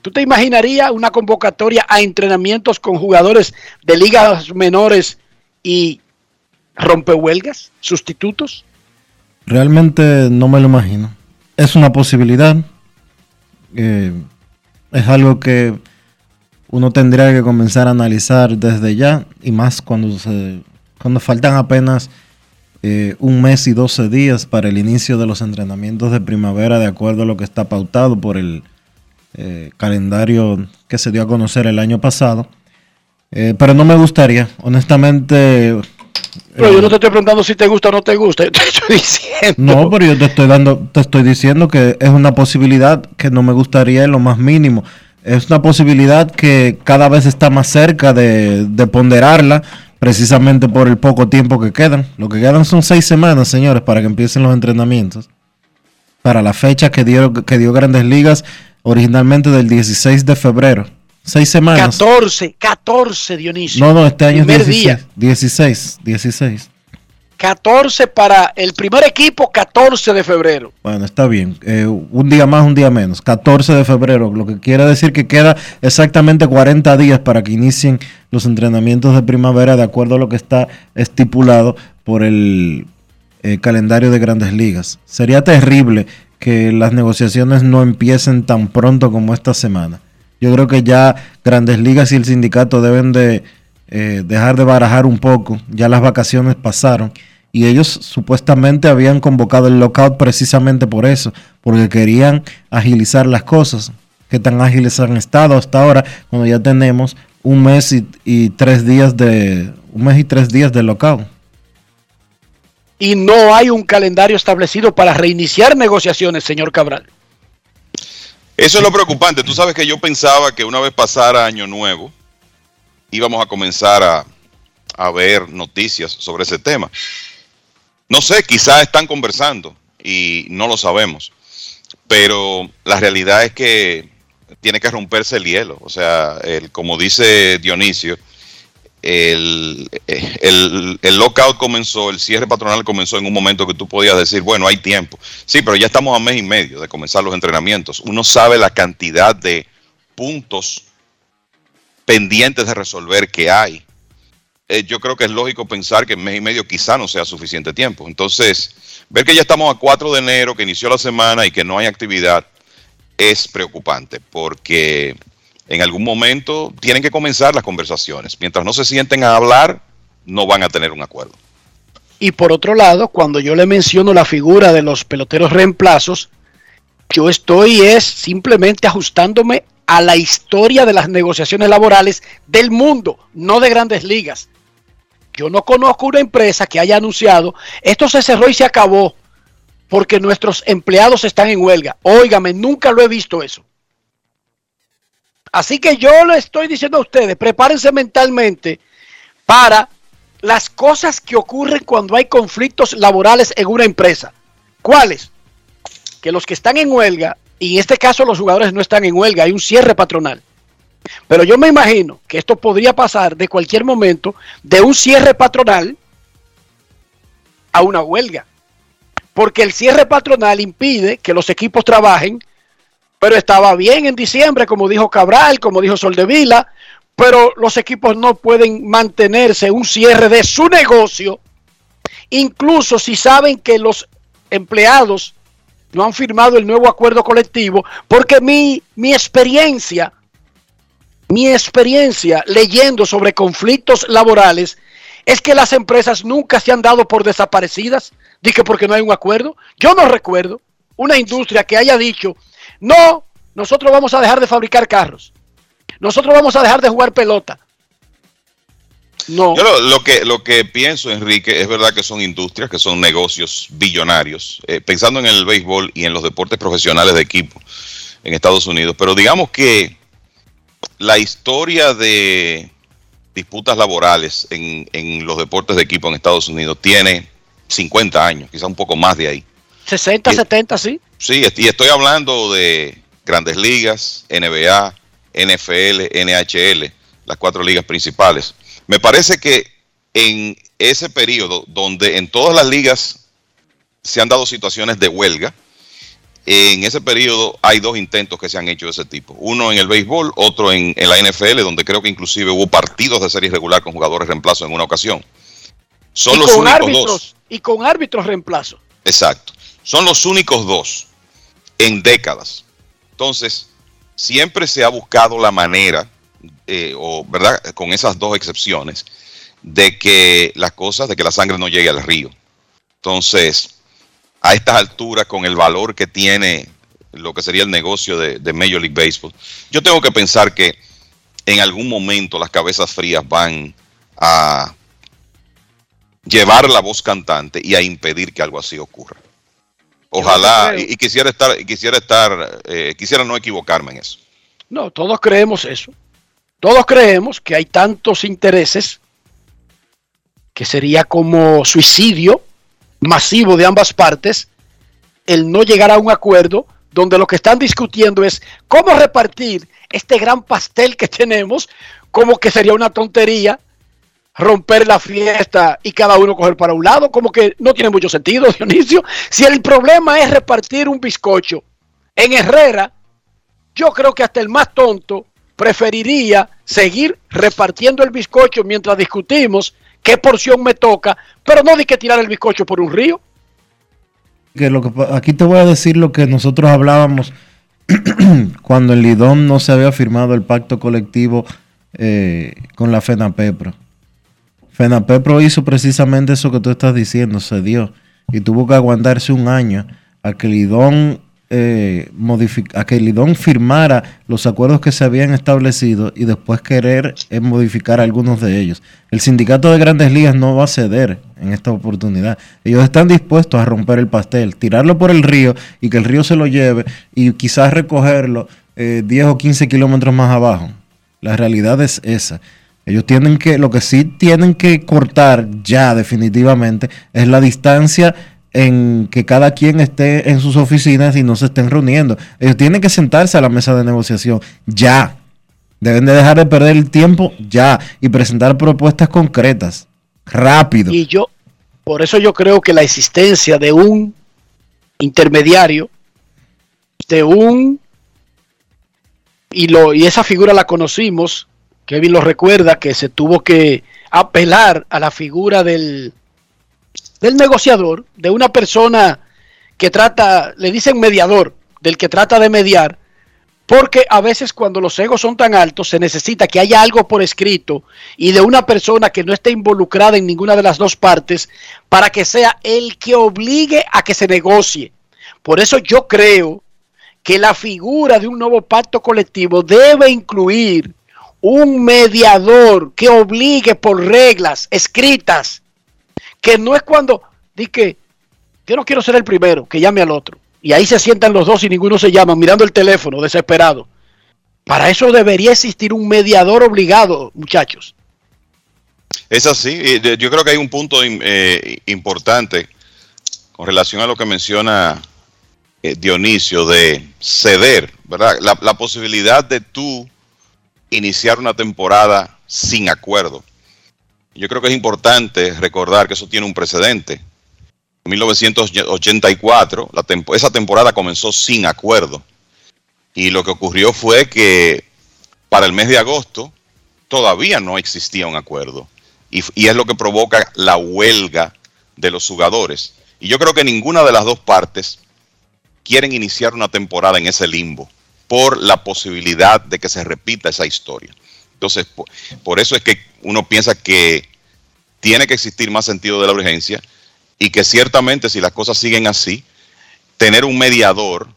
Speaker 2: ¿Tú te imaginarías una convocatoria a entrenamientos con jugadores de ligas menores y rompehuelgas, sustitutos?
Speaker 1: Realmente no me lo imagino. Es una posibilidad. Eh, es algo que uno tendría que comenzar a analizar desde ya y más cuando, se, cuando faltan apenas eh, un mes y 12 días para el inicio de los entrenamientos de primavera de acuerdo a lo que está pautado por el eh, calendario que se dio a conocer el año pasado. Eh, pero no me gustaría, honestamente.
Speaker 2: Pero yo no te estoy preguntando si te gusta o no te gusta, yo te estoy diciendo.
Speaker 1: No, pero yo te estoy dando, te estoy diciendo que es una posibilidad que no me gustaría en lo más mínimo. Es una posibilidad que cada vez está más cerca de, de ponderarla precisamente por el poco tiempo que quedan. Lo que quedan son seis semanas, señores, para que empiecen los entrenamientos. Para la fecha que dio, que dio Grandes Ligas originalmente del 16 de febrero. Seis semanas.
Speaker 2: 14, 14, Dionisio.
Speaker 1: No, no, este año
Speaker 2: Primer
Speaker 1: es 16,
Speaker 2: día.
Speaker 1: 16, 16.
Speaker 2: 14 para el primer equipo, 14 de febrero.
Speaker 1: Bueno, está bien. Eh, un día más, un día menos. 14 de febrero, lo que quiere decir que queda exactamente 40 días para que inicien los entrenamientos de primavera de acuerdo a lo que está estipulado por el eh, calendario de grandes ligas. Sería terrible que las negociaciones no empiecen tan pronto como esta semana. Yo creo que ya grandes ligas y el sindicato deben de eh, dejar de barajar un poco. Ya las vacaciones pasaron y ellos supuestamente habían convocado el lockout precisamente por eso, porque querían agilizar las cosas. ¿Qué tan ágiles han estado hasta ahora cuando ya tenemos un mes y tres días de un mes y tres días de lockout?
Speaker 2: Y no hay un calendario establecido para reiniciar negociaciones, señor Cabral.
Speaker 28: Eso es lo preocupante. Tú sabes que yo pensaba que una vez pasara Año Nuevo, íbamos a comenzar a, a ver noticias sobre ese tema. No sé, quizás están conversando y no lo sabemos, pero la realidad es que tiene que romperse el hielo. O sea, el, como dice Dionisio, el, el, el, lockout comenzó, el cierre patronal comenzó en un momento que tú podías decir, bueno, hay tiempo. Sí, pero ya estamos a mes y medio de comenzar los entrenamientos. Uno sabe la cantidad de puntos pendientes de resolver que hay. Eh, yo creo que es lógico pensar que mes y medio quizá no sea suficiente tiempo. Entonces, ver que ya estamos a 4 de enero, que inició la semana y que no hay actividad, es preocupante porque en algún momento tienen que comenzar las conversaciones. Mientras no se sienten a hablar, no van a tener un acuerdo.
Speaker 2: Y por otro lado, cuando yo le menciono la figura de los peloteros reemplazos, yo estoy es simplemente ajustándome a la historia de las negociaciones laborales del mundo, no de grandes ligas. Yo no conozco una empresa que haya anunciado, esto se cerró y se acabó porque nuestros empleados están en huelga. Óigame, nunca lo he visto eso. Así que yo le estoy diciendo a ustedes, prepárense mentalmente para las cosas que ocurren cuando hay conflictos laborales en una empresa. ¿Cuáles? Que los que están en huelga, y en este caso los jugadores no están en huelga, hay un cierre patronal. Pero yo me imagino que esto podría pasar de cualquier momento de un cierre patronal a una huelga. Porque el cierre patronal impide que los equipos trabajen, pero estaba bien en diciembre, como dijo Cabral, como dijo Soldevila, pero los equipos no pueden mantenerse un cierre de su negocio, incluso si saben que los empleados no han firmado el nuevo acuerdo colectivo, porque mi, mi experiencia, mi experiencia leyendo sobre conflictos laborales es que las empresas nunca se han dado por desaparecidas, dije porque no hay un acuerdo. Yo no recuerdo una industria que haya dicho, no, nosotros vamos a dejar de fabricar carros. Nosotros vamos a dejar de jugar pelota.
Speaker 28: No. Yo lo, que, lo que pienso, Enrique, es verdad que son industrias, que son negocios billonarios, eh, pensando en el béisbol y en los deportes profesionales de equipo en Estados Unidos. Pero digamos que la historia de disputas laborales en, en los deportes de equipo en Estados Unidos tiene 50 años, quizá un poco más de ahí.
Speaker 2: 60, 70, sí.
Speaker 28: Sí, y estoy hablando de grandes ligas, NBA, NFL, NHL, las cuatro ligas principales. Me parece que en ese periodo donde en todas las ligas se han dado situaciones de huelga, en ese periodo hay dos intentos que se han hecho de ese tipo. Uno en el béisbol, otro en, la NFL, donde creo que inclusive hubo partidos de serie regular con jugadores reemplazo en una ocasión. Son los únicos
Speaker 2: árbitros,
Speaker 28: dos.
Speaker 2: Y con árbitros reemplazo.
Speaker 28: Exacto. Son los únicos dos en décadas. Entonces, siempre se ha buscado la manera, eh, o verdad, con esas dos excepciones, de que las cosas, de que la sangre no llegue al río. Entonces, a estas alturas, con el valor que tiene lo que sería el negocio de, de Major League Baseball, yo tengo que pensar que en algún momento las cabezas frías van a llevar la voz cantante y a impedir que algo así ocurra. Ojalá, y, quisiera estar, quisiera estar, eh, quisiera no equivocarme en eso.
Speaker 2: No, todos creemos eso. Todos creemos que hay tantos intereses que sería como suicidio masivo de ambas partes el no llegar a un acuerdo donde lo que están discutiendo es cómo repartir este gran pastel que tenemos, como que sería una tontería romper la fiesta y cada uno coger para un lado, como que no tiene mucho sentido, Dionisio. Si el problema es repartir un bizcocho en Herrera, yo creo que hasta el más tonto preferiría seguir repartiendo el bizcocho mientras discutimos qué porción me toca, pero no de que tirar el bizcocho por un río.
Speaker 1: Que lo aquí te voy a decir lo que nosotros hablábamos cuando el Lidón no se había firmado el pacto colectivo eh, con la FENAPEPRO FENAPEPRO hizo precisamente eso que tú estás diciendo, se dio. Y tuvo que aguantarse un año a que Lidón, eh, que Lidón firmara los acuerdos que se habían establecido y después querer eh, modificar algunos de ellos. El sindicato de grandes ligas no va a ceder en esta oportunidad. Ellos están dispuestos a romper el pastel, tirarlo por el río y que el río se lo lleve y quizás recogerlo 10 eh, o 15 kilómetros más abajo. La realidad es esa. Ellos tienen que, lo que sí tienen que cortar ya definitivamente es la distancia en que cada quien esté en sus oficinas y no se estén reuniendo. Ellos tienen que sentarse a la mesa de negociación ya. Deben de dejar de perder el tiempo ya y presentar propuestas concretas. Rápido.
Speaker 2: Y yo, por eso yo creo que la existencia de un intermediario, de un, y, lo, y esa figura la conocimos Kevin lo recuerda que se tuvo que apelar a la figura del, del negociador, de una persona que trata, le dicen mediador, del que trata de mediar, Porque a veces cuando los egos son tan altos se necesita que haya algo por escrito y de una persona que no esté involucrada en ninguna de las dos partes para que sea el que obligue a que se negocie. Por eso yo creo que la figura de un nuevo pacto colectivo debe incluir un mediador que obligue por reglas escritas, que no es cuando di que yo no quiero ser el primero, que llame al otro. Y ahí se sientan los dos y ninguno se llama, mirando el teléfono, desesperado. Para eso debería existir un mediador obligado, muchachos.
Speaker 28: Es así. Yo creo que hay un punto eh, importante con relación a lo que menciona eh, Dionisio de ceder, ¿verdad? La, la posibilidad de tú iniciar una temporada sin acuerdo. Yo creo que es importante recordar que eso tiene un precedente. 1984, la esa temporada comenzó sin acuerdo. Y lo que ocurrió fue que para el mes de agosto todavía no existía un acuerdo. Y, y, es lo que provoca la huelga de los jugadores. Y yo creo que ninguna de las dos partes quieren iniciar una temporada en ese limbo por la posibilidad de que se repita esa historia. Entonces, por, eso es que uno piensa que tiene que existir más sentido de la urgencia y que ciertamente si las cosas siguen así, tener un mediador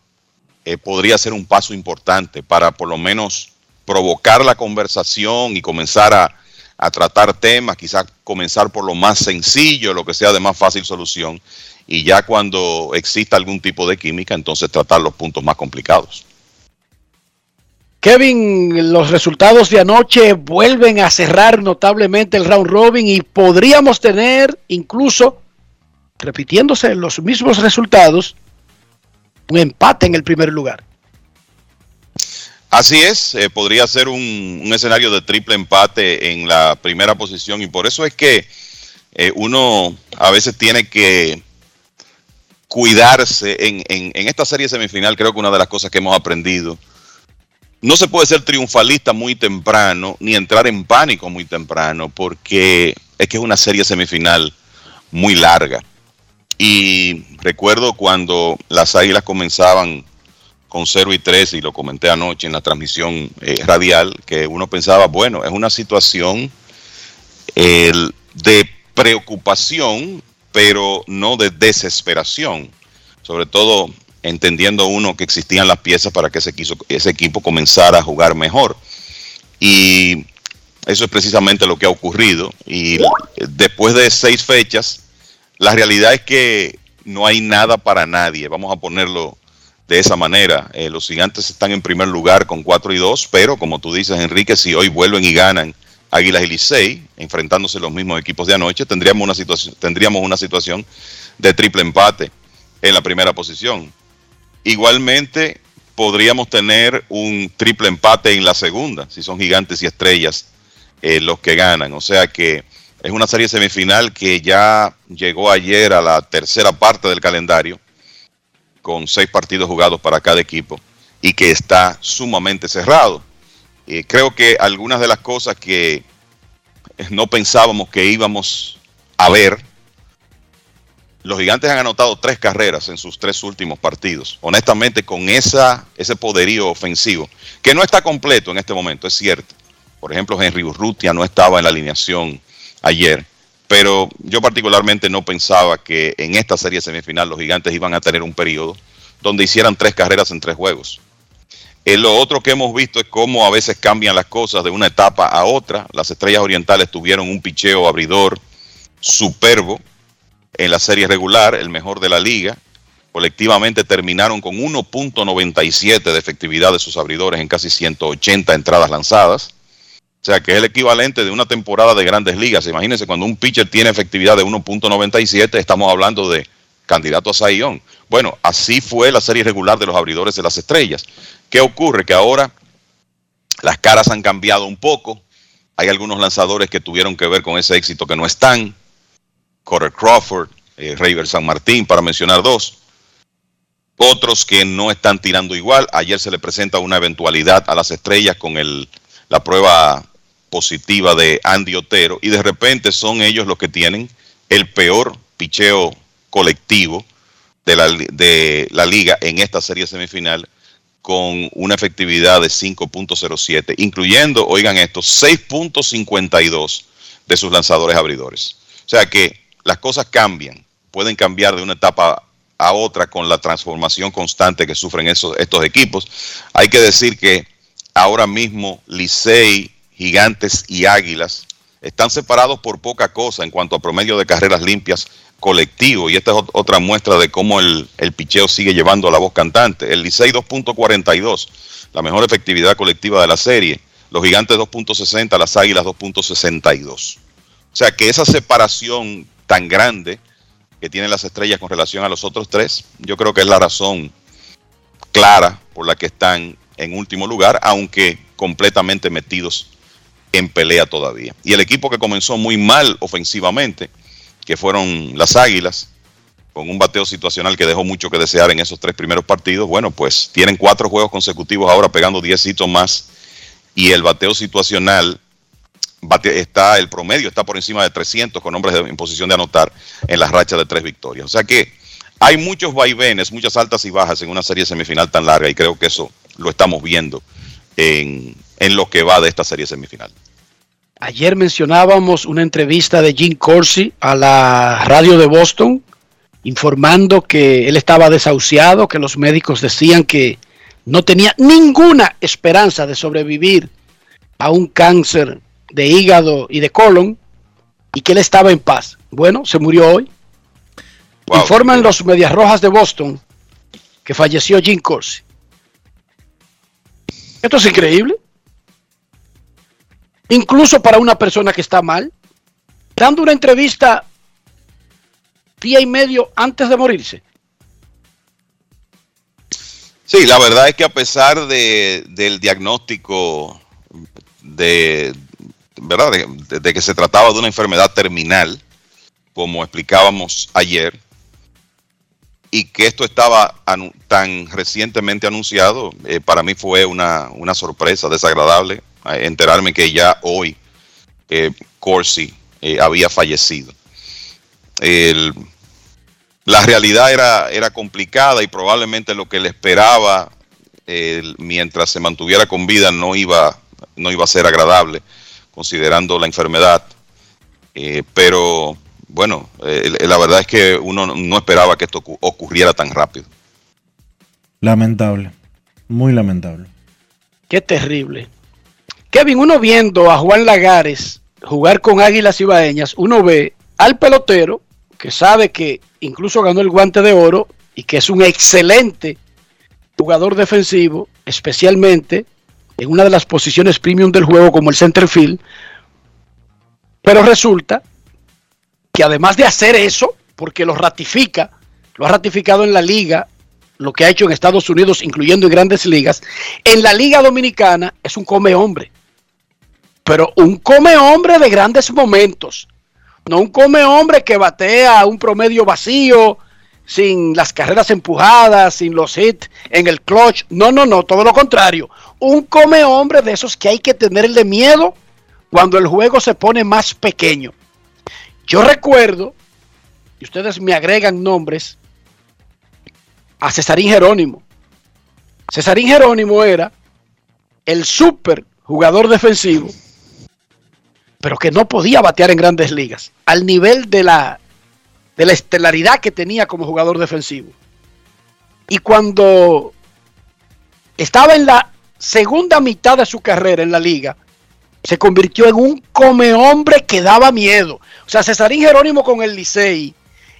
Speaker 28: eh, podría ser un paso importante para por lo menos provocar la conversación y comenzar a, a tratar temas, quizás comenzar por lo más sencillo, lo que sea de más fácil solución, y ya cuando exista algún tipo de química, entonces tratar los puntos más complicados.
Speaker 2: Kevin, los resultados de anoche vuelven a cerrar notablemente el round robin y podríamos tener incluso repitiéndose los mismos resultados, un empate en el primer lugar.
Speaker 28: Así es, eh, podría ser un, escenario de triple empate en la primera posición y por eso es que eh, uno a veces tiene que cuidarse en, en, en, esta serie semifinal. Creo que una de las cosas que hemos aprendido, no se puede ser triunfalista muy temprano ni entrar en pánico muy temprano porque es que es una serie semifinal muy larga. Y recuerdo cuando las águilas comenzaban con 0 y 3, y lo comenté anoche en la transmisión eh, radial, que uno pensaba, bueno, es una situación de preocupación, pero no de desesperación. Sobre todo entendiendo uno que existían las piezas para que ese, ese equipo comenzara a jugar mejor. Y eso es precisamente lo que ha ocurrido. Y después de seis fechas, la realidad es que no hay nada para nadie, vamos a ponerlo de esa manera. Eh, los gigantes están en primer lugar con 4 y 2, pero como tú dices, Enrique, si hoy vuelven y ganan Águilas y Licey, enfrentándose los mismos equipos de anoche, tendríamos una situación, tendríamos una situación de triple empate en la primera posición. Igualmente, podríamos tener un triple empate en la segunda, si son gigantes y estrellas eh, los que ganan. O sea que es una serie semifinal que ya llegó ayer a la tercera parte del calendario, con seis partidos jugados para cada equipo, y que está sumamente cerrado. Eh, creo que algunas de las cosas que no pensábamos que íbamos a ver, los gigantes han anotado tres carreras en sus tres últimos partidos. Honestamente, con esa, ese poderío ofensivo, que no está completo en este momento, es cierto. Por ejemplo, Henry Urrutia no estaba en la alineación ayer. Pero yo particularmente no pensaba que en esta serie semifinal los gigantes iban a tener un periodo donde hicieran tres carreras en tres juegos. Eh, lo otro que hemos visto es cómo a veces cambian las cosas de una etapa a otra. Las estrellas orientales tuvieron un picheo abridor superbo en la serie regular, el mejor de la liga. Colectivamente terminaron con 1.97 de efectividad de sus abridores en casi 180 entradas lanzadas. O sea, que es el equivalente de una temporada de grandes ligas. Imagínense, cuando un pitcher tiene efectividad de 1.97, estamos hablando de candidato a Sayón. Bueno, así fue la serie regular de los abridores de las estrellas. ¿Qué ocurre? Que ahora las caras han cambiado un poco. Hay algunos lanzadores que tuvieron que ver con ese éxito que no están. Corey Crawford, eh, Raver San Martín, para mencionar dos. Otros que no están tirando igual. Ayer se le presenta una eventualidad a las estrellas con la prueba positiva de Andy Otero y de repente son ellos los que tienen el peor picheo colectivo de la, de la liga en esta serie semifinal con una efectividad de 5.07, incluyendo, oigan esto, 6.52 de sus lanzadores abridores. O sea que las cosas cambian, pueden cambiar de una etapa a otra con la transformación constante que sufren esos, estos equipos. Hay que decir que ahora mismo Licey, Gigantes y Águilas están separados por poca cosa en cuanto a promedio de carreras limpias colectivo. Y esta es otra muestra de cómo el, el picheo sigue llevando a la voz cantante. El Licey 2.42, la mejor efectividad colectiva de la serie. Los Gigantes 2.60, las Águilas 2.62. O sea que esa separación tan grande que tienen las estrellas con relación a los otros tres, yo creo que es la razón clara por la que están en último lugar, aunque completamente metidos en pelea todavía. Y el equipo que comenzó muy mal ofensivamente, que fueron las Águilas, con un bateo situacional que dejó mucho que desear en esos tres primeros partidos, bueno, pues tienen cuatro juegos consecutivos ahora pegando diez hitos más y el bateo situacional está el promedio está por encima de 300 con hombres en posición de anotar en las rachas de tres victorias. O sea que hay muchos vaivenes, muchas altas y bajas en una serie semifinal tan larga y creo que eso lo estamos viendo en, en lo que va de esta serie semifinal.
Speaker 2: Ayer mencionábamos una entrevista de Jim Corsi a la radio de Boston informando que él estaba desahuciado, que los médicos decían que no tenía ninguna esperanza de sobrevivir a un cáncer de hígado y de colon y que él estaba en paz. Bueno, se murió hoy. Informan los Medias Rojas de Boston que falleció Jim Corsi. Esto es increíble. Incluso para una persona que está mal, dando una entrevista día y medio antes de morirse.
Speaker 28: Sí, la verdad es que a pesar de, del diagnóstico de, ¿verdad? De, que se trataba de una enfermedad terminal, como explicábamos ayer, y que esto estaba tan recientemente anunciado, eh, para mí fue una, una sorpresa desagradable eh, enterarme que ya hoy eh, Corsi había fallecido. la realidad era, era complicada y probablemente lo que le esperaba mientras se mantuviera con vida no iba, no iba a ser agradable considerando la enfermedad. Eh, pero bueno, eh, la verdad es que uno no esperaba que esto ocurriera tan rápido.
Speaker 1: Lamentable, muy lamentable.
Speaker 2: Qué terrible. Kevin, uno viendo a Juan Lagares jugar con Águilas Ibaeñas, uno ve al pelotero que sabe que incluso ganó el guante de oro y que es un excelente jugador defensivo, especialmente en una de las posiciones premium del juego como el center field. Pero resulta que además de hacer eso, porque lo ratifica, lo ha ratificado en la liga, lo que ha hecho en Estados Unidos, incluyendo en grandes ligas, en la liga dominicana es un come hombre. Pero un come hombre de grandes momentos. No un come hombre que batea un promedio vacío, sin las carreras empujadas, sin los hits en el clutch. No, no, no, todo lo contrario. Un come hombre de esos que hay que tenerle miedo cuando el juego se pone más pequeño. Yo recuerdo, y ustedes me agregan nombres, a Cesarín Jerónimo. Cesarín Jerónimo era el super jugador defensivo, pero que no podía batear en grandes ligas, al nivel de la de la estelaridad que tenía como jugador defensivo. Y cuando estaba en la segunda mitad de su carrera en la liga, se convirtió en un come hombre que daba miedo. O sea, Cesarín Jerónimo con el Licey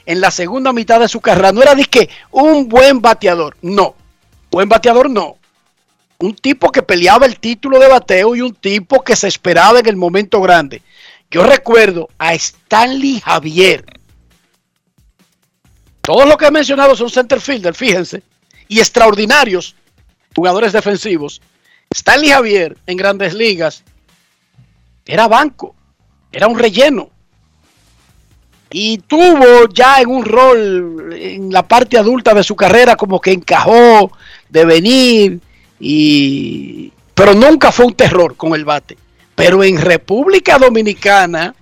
Speaker 2: en la segunda mitad de su carrera no era de que un buen bateador, no. Buen bateador no. Un tipo que peleaba el título de bateo y un tipo que se esperaba en el momento grande. Yo recuerdo a Stanley Javier, todos los que he mencionado son center fielder, fíjense, y extraordinarios jugadores defensivos. Stanley Javier en grandes ligas era banco, era un relleno. Y tuvo ya en un rol en la parte adulta de su carrera como que encajó de venir y pero nunca fue un terror con el bate. Pero en República Dominicana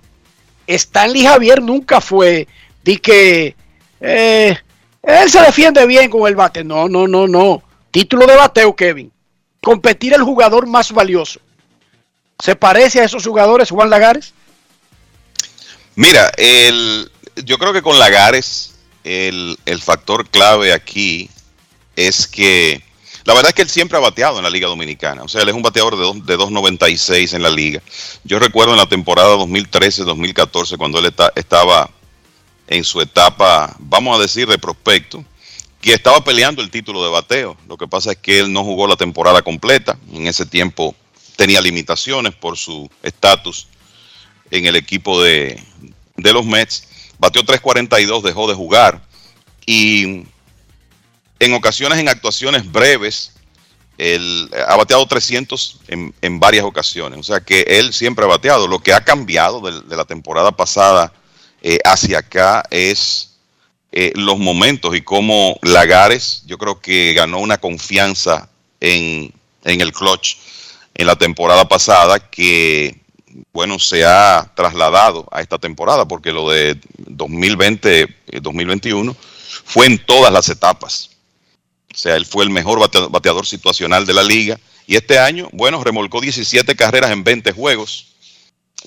Speaker 2: Stanley Javier nunca fue de que eh, él se defiende bien con el bate. No, no, no, no. Título de bateo, Kevin. Competir el jugador más valioso. ¿Se parece a esos jugadores, Juan Lagares?
Speaker 28: Mira, el, yo creo que con Lagares el, el factor clave aquí es que la verdad es que él siempre ha bateado en la Liga Dominicana. O sea, él es un bateador de, dos- de 2.96 en la liga. Yo recuerdo en la temporada 2013-2014, cuando él esta- estaba en su etapa, vamos a decir, de prospecto, que estaba peleando el título de bateo. Lo que pasa es que él no jugó la temporada completa. En ese tiempo tenía limitaciones por su estatus en el equipo de, de los Mets. Bateó 3.42, dejó de jugar. Y en ocasiones, en actuaciones breves, él ha bateado 300 en, en varias ocasiones. O sea que él siempre ha bateado. Lo que ha cambiado de, de la temporada pasada eh, hacia acá es eh, los momentos y cómo Lagares, yo creo que ganó una confianza en, en el clutch en la temporada pasada que, bueno, se ha trasladado a esta temporada porque lo de 2020-2021 fue en todas las etapas. O sea, él fue el mejor bate- bateador situacional de la liga. Y este año, bueno, remolcó 17 carreras en 20 juegos.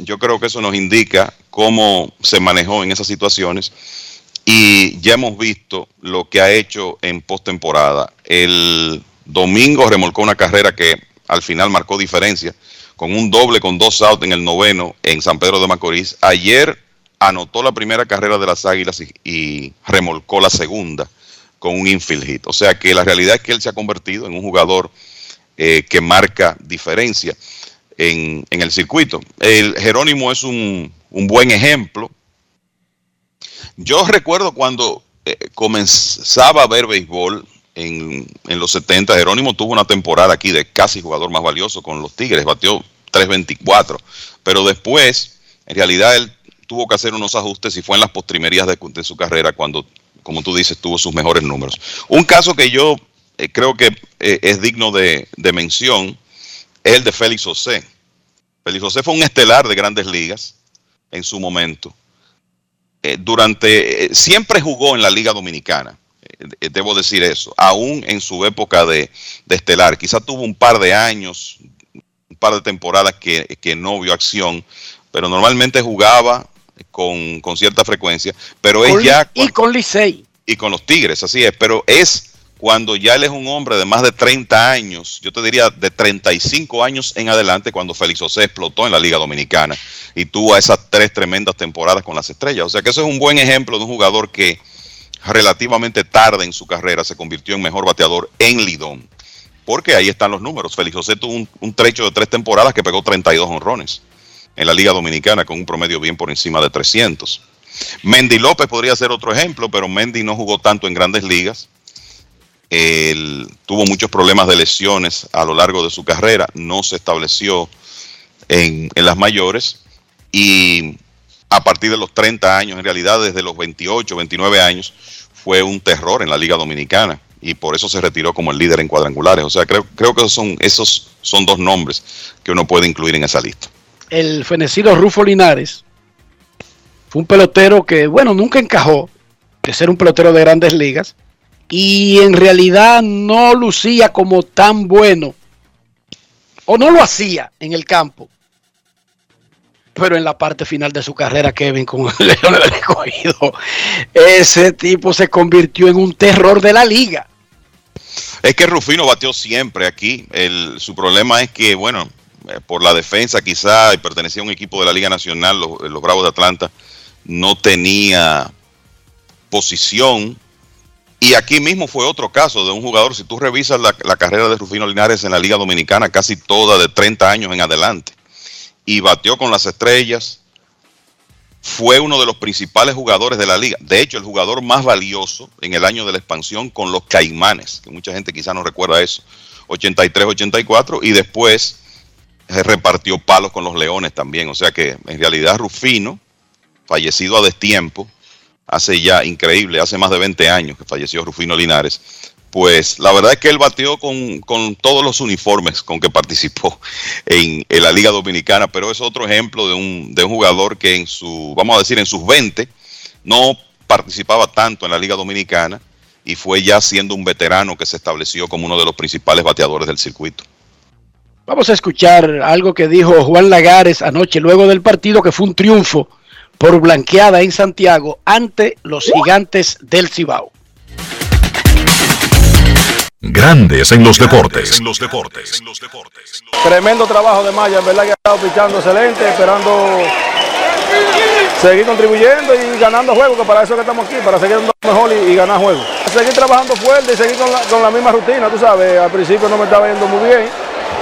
Speaker 28: Yo creo que eso nos indica cómo se manejó en esas situaciones. Y ya hemos visto lo que ha hecho en postemporada. El domingo remolcó una carrera que al final marcó diferencia, con un doble con dos outs en el noveno en San Pedro de Macorís. Ayer anotó la primera carrera de las Águilas y, remolcó la segunda con un infield hit. O sea que la realidad es que él se ha convertido en un jugador eh, que marca diferencia en, en el circuito. El Jerónimo es un, un buen ejemplo. Yo recuerdo cuando eh, comenzaba a ver béisbol en, en los 70, Jerónimo tuvo una temporada aquí de casi jugador más valioso con los Tigres, batió 3.24, pero después, en realidad, él tuvo que hacer unos ajustes y fue en las postrimerías de, su carrera cuando, como tú dices, tuvo sus mejores números. Un caso que yo eh, creo que eh, es digno de, de mención es el de Félix José. Félix José fue un estelar de grandes ligas en su momento. Eh, durante, eh, siempre jugó en la Liga Dominicana, eh, debo decir eso, aún en su época de, de estelar. Quizá tuvo un par de años, un par de temporadas que, que no vio acción, pero normalmente jugaba con, con cierta frecuencia, pero es ya
Speaker 2: y con Licey.
Speaker 28: y con los Tigres, así es, pero es cuando ya él es un hombre de más de 30 años, yo te diría de 35 años en adelante, cuando Félix José explotó en la Liga Dominicana y tuvo esas tres tremendas temporadas con las estrellas. O sea que eso es un buen ejemplo de un jugador que relativamente tarde en su carrera se convirtió en mejor bateador en Lidón. Porque ahí están los números. Félix José tuvo un, un trecho de tres temporadas que pegó 32 honrones en la Liga Dominicana con un promedio bien por encima de 300. Mendy López podría ser otro ejemplo, pero Mendy no jugó tanto en grandes ligas. Él tuvo muchos problemas de lesiones a lo largo de su carrera, no se estableció en, las mayores y a partir de los 30 años, en realidad desde los 28, 29 años, fue un terror en la Liga Dominicana y por eso se retiró como el líder en cuadrangulares. O sea, creo, creo que son, esos son dos nombres que uno puede incluir en esa lista.
Speaker 2: El fenecido Rufo Linares fue un pelotero que, bueno, nunca encajó de ser un pelotero de grandes ligas y en realidad no lucía como tan bueno o no lo hacía en el campo. Pero en la parte final de su carrera, Kevin, con León del Escogido, ese tipo se convirtió en un terror de la liga.
Speaker 28: Es que Rufino bateó siempre aquí. El, su problema es que, bueno, eh, por la defensa quizá y pertenecía a un equipo de la Liga Nacional, los, los Bravos de Atlanta, no tenía posición. Y aquí mismo fue otro caso de un jugador, si tú revisas la, carrera de Rufino Linares en la Liga Dominicana, casi toda de 30 años en adelante, y batió con las estrellas, fue uno de los principales jugadores de la liga. De hecho, el jugador más valioso en el año de la expansión con los Caimanes, que mucha gente quizá no recuerda eso, 83-84, y después se repartió palos con los Leones también. O sea que en realidad Rufino, fallecido a destiempo, hace ya increíble, hace más de 20 años que falleció Rufino Linares, pues la verdad es que él batió con, con todos los uniformes con que participó en, en, la Liga Dominicana, pero es otro ejemplo de un, de un jugador que en su, vamos a decir, en sus 20 no participaba tanto en la Liga Dominicana y fue ya siendo un veterano que se estableció como uno de los principales bateadores del circuito.
Speaker 2: Vamos a escuchar algo que dijo Juan Lagares anoche luego del partido que fue un triunfo por blanqueada en Santiago ante los gigantes del Cibao.
Speaker 5: Grandes en los deportes.
Speaker 29: Tremendo trabajo de Maya, en verdad que ha estado pichando excelente, esperando seguir contribuyendo y ganando juegos, que para eso que estamos aquí, para seguir dando mejor y, y ganar juegos. Seguir trabajando fuerte y seguir con la, con la misma rutina, tú sabes, al principio no me estaba yendo muy bien,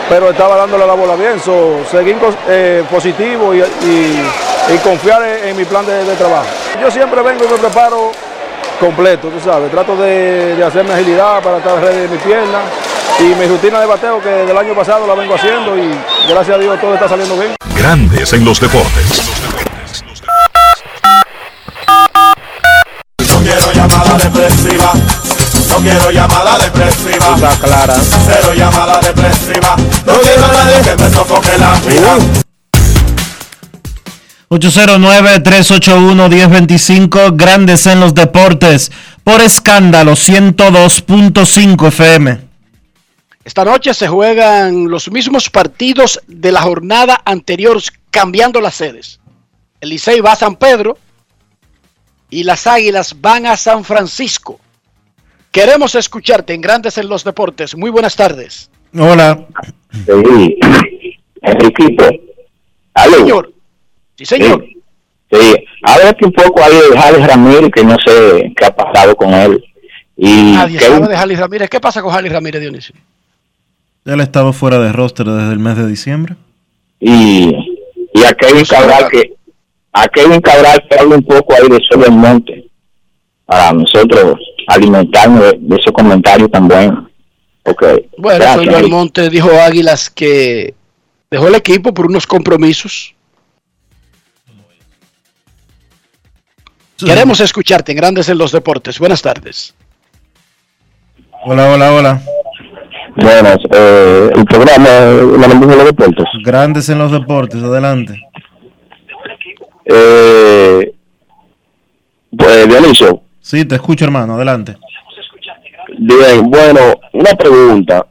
Speaker 29: pero estaba dándole la bola bien, so, seguir eh, positivo y, y- y confiar en, en mi plan de, de trabajo. Yo siempre vengo y me preparo completo, tú sabes, trato de, de hacerme agilidad para estar ready de mi pierna y mi rutina de bateo que del año pasado la vengo haciendo y gracias a Dios todo está saliendo bien.
Speaker 5: Grandes en los deportes.
Speaker 30: No quiero llamada depresiva. No quiero llamada depresiva.
Speaker 29: Está clara.
Speaker 30: Cero llamada depresiva. No quiero a nadie que me sofoque la vida.
Speaker 1: 809-381-1025, Grandes en los Deportes, por escándalo 102.5 FM.
Speaker 2: Esta noche se juegan los mismos partidos de la jornada anterior, cambiando las sedes. El Licey va a San Pedro y las Águilas van a San Francisco. Queremos escucharte en Grandes en los Deportes. Muy buenas tardes.
Speaker 1: Hola.
Speaker 31: Sí, Enriquito. ¿Aló?
Speaker 2: Señor. Sí, señor.
Speaker 31: Sí, háblate un poco ahí de Javi Ramírez, que no sé qué ha pasado con él. Y
Speaker 2: Nadie sabe de Jali Ramírez. ¿Qué pasa con Jali Ramírez, Dionisio?
Speaker 1: Él ha estado fuera de roster desde el mes de diciembre.
Speaker 31: y, y a Kevin Cabral, que a Kevin Cabral que hable un poco ahí de Sol del Monte, para nosotros alimentarnos de, de ese comentario tan bueno. Okay.
Speaker 2: Bueno,
Speaker 31: Gracias,
Speaker 2: Soy
Speaker 31: Enrique.
Speaker 2: Monte dijo Águilas que dejó el equipo por unos compromisos. Queremos escucharte en Grandes en los Deportes. Buenas tardes.
Speaker 1: Hola, hola, hola.
Speaker 31: Buenas, eh, el programa La Mendoza de los Deportes.
Speaker 1: Grandes en los Deportes, adelante.
Speaker 31: Eh, pues, Dionisio,
Speaker 1: Sí, te escucho, hermano, adelante.
Speaker 31: bien, bueno, una pregunta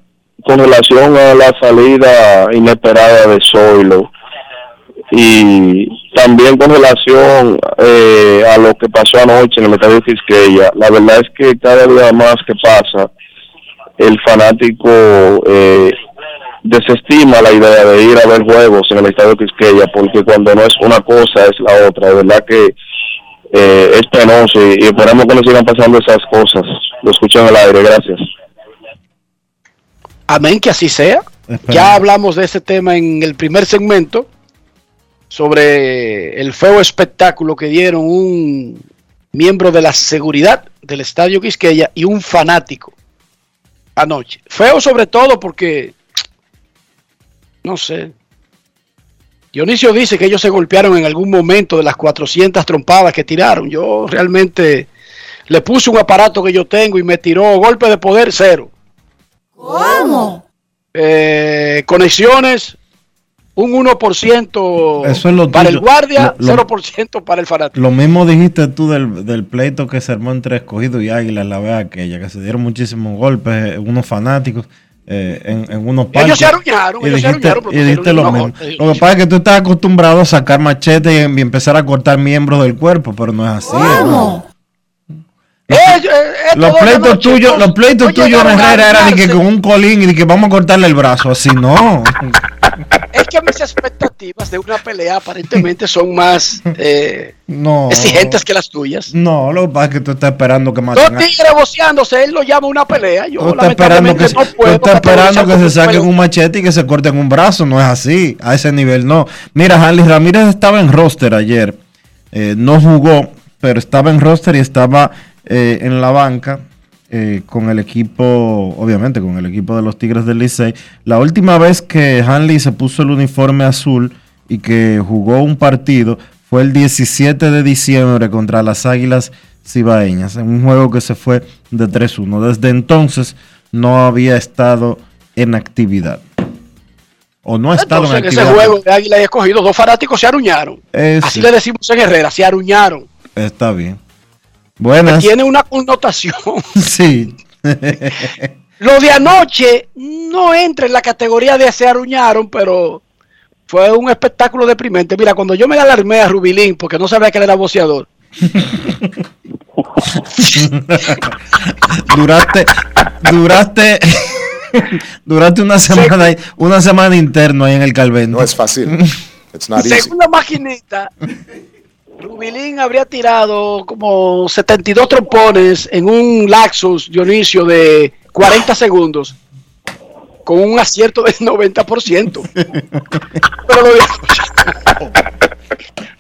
Speaker 31: con relación a la salida inesperada de Zoilo y también con relación eh, a lo que pasó anoche en el estadio Quisqueya. La verdad es que cada día más que pasa, el fanático eh, desestima la idea de ir a ver juegos en el estadio Quisqueya porque cuando no es una cosa es la otra. De verdad que eh, es penoso y, y esperamos que no sigan pasando esas cosas. Lo escucho en el aire, gracias.
Speaker 2: Amén, que así sea. Ya hablamos de ese tema en el primer segmento sobre el feo espectáculo que dieron un miembro de la seguridad del Estadio Quisqueya y un fanático anoche. Feo sobre todo porque, no sé, Dionisio dice que ellos se golpearon en algún momento de las 400 trompadas que tiraron. Yo realmente le puse un aparato que yo tengo y me tiró golpe de poder cero.
Speaker 32: ¿Cómo?
Speaker 2: Eh, conexiones, un 1%
Speaker 1: Eso es lo
Speaker 2: para
Speaker 1: tuyo.
Speaker 2: el guardia,
Speaker 1: Lo- lo-
Speaker 2: 0% para el fanático.
Speaker 1: Lo mismo dijiste tú del, del pleito que se armó entre Escogido y Águila la vez aquella, que se dieron muchísimos golpes, eh, unos fanáticos eh, en, en unos parques.
Speaker 2: Ellos se arruinaron,
Speaker 1: y
Speaker 2: ellos se arruinaron, pero
Speaker 1: y dijiste lo
Speaker 2: no,
Speaker 1: mismo.
Speaker 2: eh,
Speaker 1: Lo que pasa es que tú estás acostumbrado a sacar machete y, y empezar a cortar miembros del cuerpo, pero no es así. hermano. Los pleitos tuyos, los pleitos tuyos Herrera eran de que con un colín y de que vamos a cortarle el brazo, así no.
Speaker 2: Es que mis expectativas de una pelea aparentemente son más eh,
Speaker 1: No.
Speaker 2: exigentes que las tuyas.
Speaker 1: No, lo que pasa es que tú estás esperando que
Speaker 2: Dos
Speaker 1: maten a-
Speaker 2: tigres voceándose, él lo llama una pelea. Yo
Speaker 1: Tú estás esperando que,
Speaker 2: no
Speaker 1: tú
Speaker 2: puedo
Speaker 1: estás esperando que se saquen un machete y que se corten un brazo. No es así. A ese nivel no. Mira, Harley Ramírez estaba en roster ayer. Eh, no jugó, pero estaba en roster y estaba eh, en la banca eh, con el equipo, obviamente con el equipo de los Tigres del Licey. La última vez que Hanley se puso el uniforme azul y que jugó un partido fue el 17 de diciembre contra las Águilas Cibaeñas, en un juego que se fue de 3-1. Desde entonces no había estado en actividad. O no ha estado
Speaker 2: Entonces,
Speaker 1: en
Speaker 2: en ese
Speaker 1: actividad.
Speaker 2: juego de Águila y Escogido, dos fanáticos se aruñaron.
Speaker 1: Eh,
Speaker 2: Así
Speaker 1: sí,
Speaker 2: le decimos en Herrera, se aruñaron.
Speaker 1: Está bien. Buenas.
Speaker 2: Tiene una connotación.
Speaker 1: Sí.
Speaker 2: Lo de anoche no entra en la categoría de se aruñaron, pero fue un espectáculo deprimente. Mira, cuando yo me alarmé a Rubilín porque no sabía que él era boceador.
Speaker 1: duraste, duraste, duraste una semana, ahí- una semana interno ahí en el Calvento. No es
Speaker 33: fácil.
Speaker 2: Según la maquinita, Rubilín habría tirado como 72 trompones en un Laxus Dionisio de 40 segundos con un acierto del 90%. Pero lo de,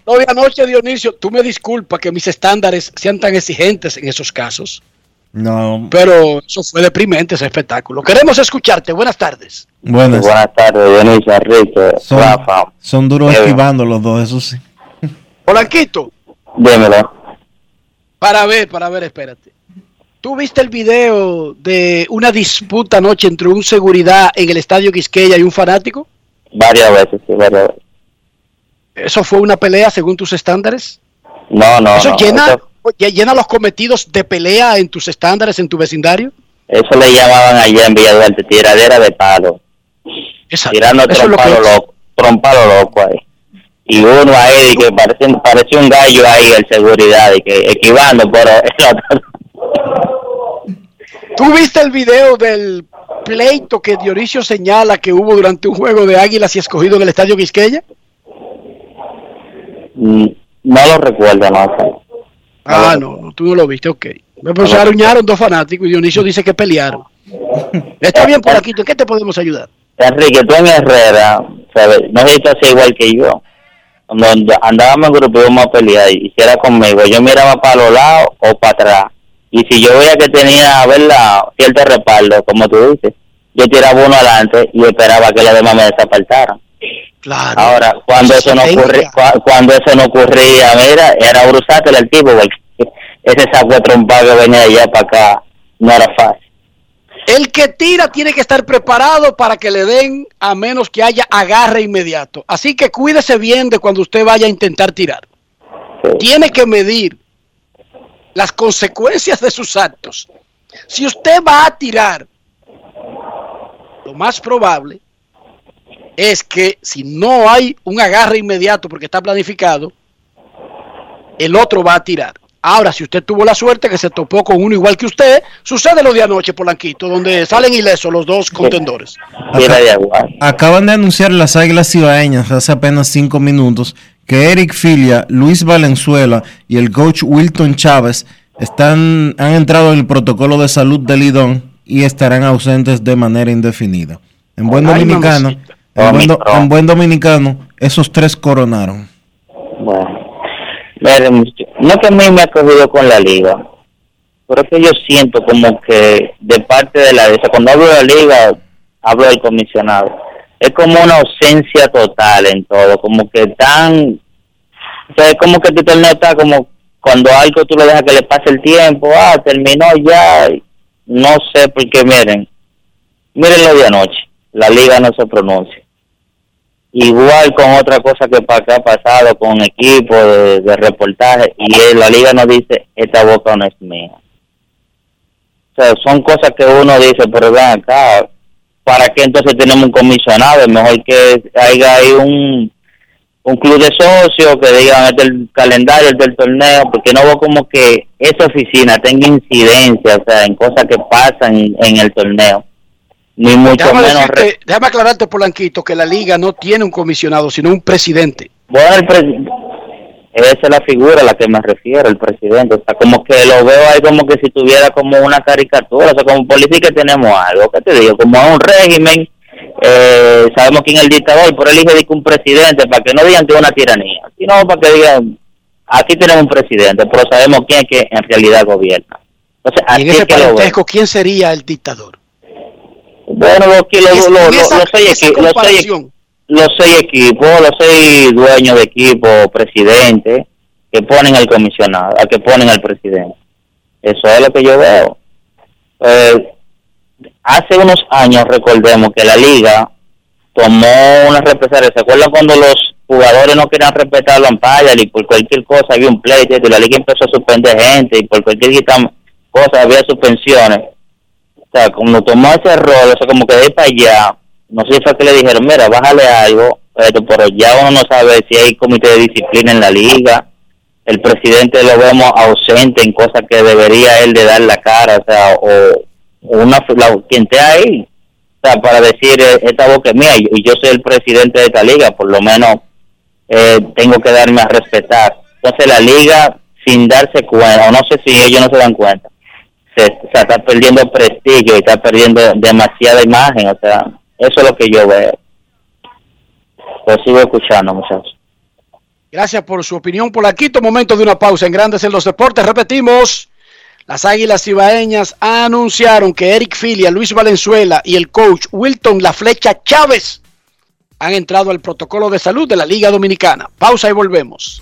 Speaker 2: lo de anoche, Dionisio, tú me disculpas que mis estándares sean tan exigentes en esos casos,
Speaker 1: No.
Speaker 2: pero eso fue deprimente ese espectáculo. Queremos escucharte. Buenas tardes.
Speaker 1: Buenas.
Speaker 34: Buenas tardes, Dionisio, Enrique,
Speaker 1: Son,
Speaker 34: Rafa.
Speaker 1: son duros
Speaker 34: Eh,
Speaker 1: esquivando los dos, eso sí.
Speaker 2: Polanquito,
Speaker 34: Dímelo.
Speaker 2: para ver, para ver, espérate. ¿Tú viste el video de una disputa anoche entre un seguridad en el estadio Quisqueya y un fanático?
Speaker 34: Varias veces, sí, varias veces.
Speaker 2: ¿Eso fue una pelea según tus estándares?
Speaker 34: No, no,
Speaker 2: ¿Eso
Speaker 34: no.
Speaker 2: llena,
Speaker 34: Eso,
Speaker 2: llena los cometidos de pelea en tus estándares, en tu vecindario?
Speaker 34: eso le llamaban allá en Villa Duarte, tiradera de palo. Tirando
Speaker 2: Eso es lo
Speaker 34: trompalo
Speaker 2: que es.
Speaker 34: loco, trompalo loco ahí. Y uno ahí que parecía, parecía un gallo ahí, el seguridad, y que esquivando, pero el otro-
Speaker 2: ¿Tú viste el video del pleito que Dionisio señala que hubo durante un juego de Águilas y Escogido en el estadio Quisqueya?
Speaker 34: Mm, no lo recuerdo, no.
Speaker 2: Ah, no, no, tú no lo viste, ok. Pero se aruñaron dos fanáticos y Dionisio dice que pelearon. Está bien, por aquí, ¿en qué te podemos ayudar?
Speaker 34: Enrique, tú en Herrera, ¿sabes? no tú hacías igual que yo. Cuando and- andábamos en grupo íbamos a pelear, y si era conmigo, yo miraba para los lados o para atrás. Y si yo veía que tenía, ¿verdad?, cierto respaldo, como tú dices, yo tiraba uno adelante y esperaba que los demás me desapartaran.
Speaker 2: Claro.
Speaker 34: Ahora, cuando eso no ocurría, cua- cuando eso no ocurría, mira, era brusátil el tipo, porque ese saco de trompa que venía de allá para acá no era fácil.
Speaker 2: El que tira tiene que estar preparado para que le den a menos que haya agarre inmediato. Así que cuídese bien de cuando usted vaya a intentar tirar. Tiene que medir las consecuencias de sus actos. Si usted va a tirar, lo más probable es que si no hay un agarre inmediato porque está planificado, el otro va a tirar. Ahora, si usted tuvo la suerte que se topó con uno igual que usted, sucede lo de anoche, Polanquito, donde salen ilesos los dos contendores.
Speaker 1: Acaban de anunciar las Águilas Cibaeñas hace apenas cinco minutos que Eric Filia, Luis Valenzuela y el coach Wilton Chávez están, han entrado en el protocolo de salud del Lidón y estarán ausentes de manera indefinida. En buen
Speaker 34: Ay,
Speaker 1: dominicano, en buen, do- en buen dominicano, esos tres coronaron.
Speaker 34: Bueno, Muchacho, no que a mí me ha cogido con la liga, pero es que yo siento como que de parte de la, o sea, cuando hablo de la liga, hablo del comisionado, es como una ausencia total en todo, como que tan, o sea, es como que tu torneo está como cuando algo tú le dejas que le pase el tiempo, ah, terminó ya, no sé por qué, miren, miren lo de anoche, la liga no se pronuncia igual con otra cosa que para acá ha pasado con equipo de, de reportaje y la liga nos dice esta boca no es mía o sea son cosas que uno dice pero ven acá para qué entonces tenemos un comisionado es mejor que haya ahí un un club de socios que digan el calendario este es el torneo porque no veo como que esa oficina tenga incidencia o sea en cosas que pasan en el torneo ni mucho
Speaker 2: Déjame,
Speaker 34: menos
Speaker 2: decirte- déjame aclararte, Polanquito, que la liga no tiene un comisionado, sino un presidente.
Speaker 34: Bueno, el presi- esa es la figura a la que me refiero, el presidente. O sea, como que lo veo ahí como que si tuviera como una caricatura. O sea, como que tenemos algo. ¿Qué te digo? Como un régimen. Eh, sabemos quién es el dictador, pero elige un presidente para que no digan que es una tiranía, sino para que digan, aquí tenemos un presidente, pero sabemos quién es que en realidad gobierna. Entonces, así
Speaker 2: en
Speaker 34: es
Speaker 2: ese
Speaker 34: que
Speaker 2: parentesco, ¿quién sería el dictador?
Speaker 34: Bueno, lo, que- lo,
Speaker 2: Es-
Speaker 34: lo-
Speaker 2: en
Speaker 34: lo-
Speaker 2: esa-
Speaker 34: los seis equi- los seis- los seis equipos, los seis dueños de equipo, presidentes, que ponen al comisionado, a que ponen al presidente. Eso es lo que yo veo. Eh, hace unos años, recordemos que la liga tomó una represalia. ¿Se acuerdan cuando los jugadores no querían respetar la umpire y por cualquier cosa había un play y la liga empezó a suspender gente y por cualquier cosa había suspensiones. Sea, como tomó ese rol, o sea, como que de para allá, no sé si fue que le dijeron, mira, bájale algo, pero ya uno no sabe si hay comité de disciplina en la liga, el presidente lo vemos ausente en cosas que debería él de dar la cara, o sea, o, una, quien esté ahí, para decir, eh, esta boca es mía y yo soy el presidente de esta liga, por lo menos eh, tengo que darme a respetar. Entonces la liga, sin darse cuenta, o no sé si ellos no se dan cuenta, se, está perdiendo prestigio y está perdiendo demasiada imagen, o sea, eso es lo que yo veo. Lo sigo escuchando, muchachos.
Speaker 2: Gracias por su opinión por aquí. Momento de una pausa en Grandes en los Deportes. Repetimos. Las Águilas Ibaeñas anunciaron que Eric Filia, Luis Valenzuela y el coach Wilton La Flecha Chávez han entrado al protocolo de salud de la Liga Dominicana. Pausa y volvemos.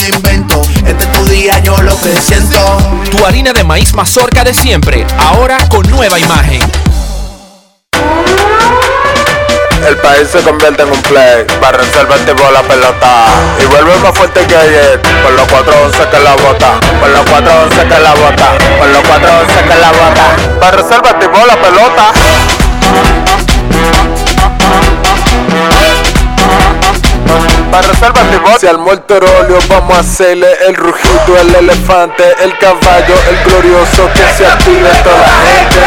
Speaker 8: invento. Este es tu día, yo lo que siento.
Speaker 35: Tu harina de maíz mazorca de siempre, ahora con nueva imagen.
Speaker 36: El país se convierte en un play, para reservar por la pelota. Y vuelve más fuerte que ayer, por los 411 que la bota, por los 411 que la bota, por los 411 que la bota. Para reservar por la pelota. Para reservar mi Si al muerto óleo vamos a hacerle el rugido, el elefante, el caballo, el glorioso que se active toda la gente.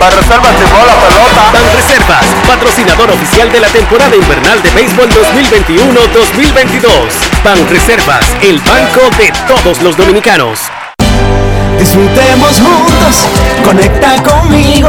Speaker 36: Para reservas la pelota.
Speaker 37: Ban Reservas, patrocinador oficial de la temporada invernal de béisbol 2021-2022. Ban Reservas, el banco de todos los dominicanos.
Speaker 26: Disfrutemos juntos, conecta conmigo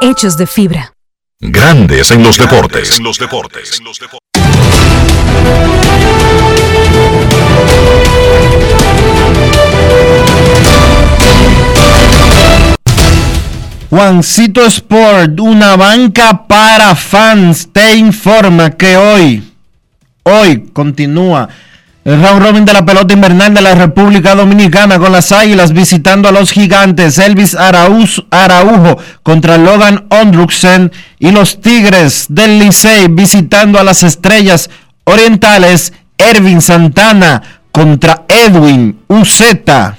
Speaker 13: hechos de fibra.
Speaker 5: Grandes en los deportes. En los
Speaker 38: deportes.
Speaker 1: Juancito Sport, una banca para fans, te informa que hoy, hoy continúa el round robin de la pelota invernal de la República Dominicana con las Águilas visitando a los gigantes Elvis Araujo contra Logan Ondruksen y los Tigres del Licey visitando a las Estrellas Orientales Ervin Santana contra Edwin Uceta.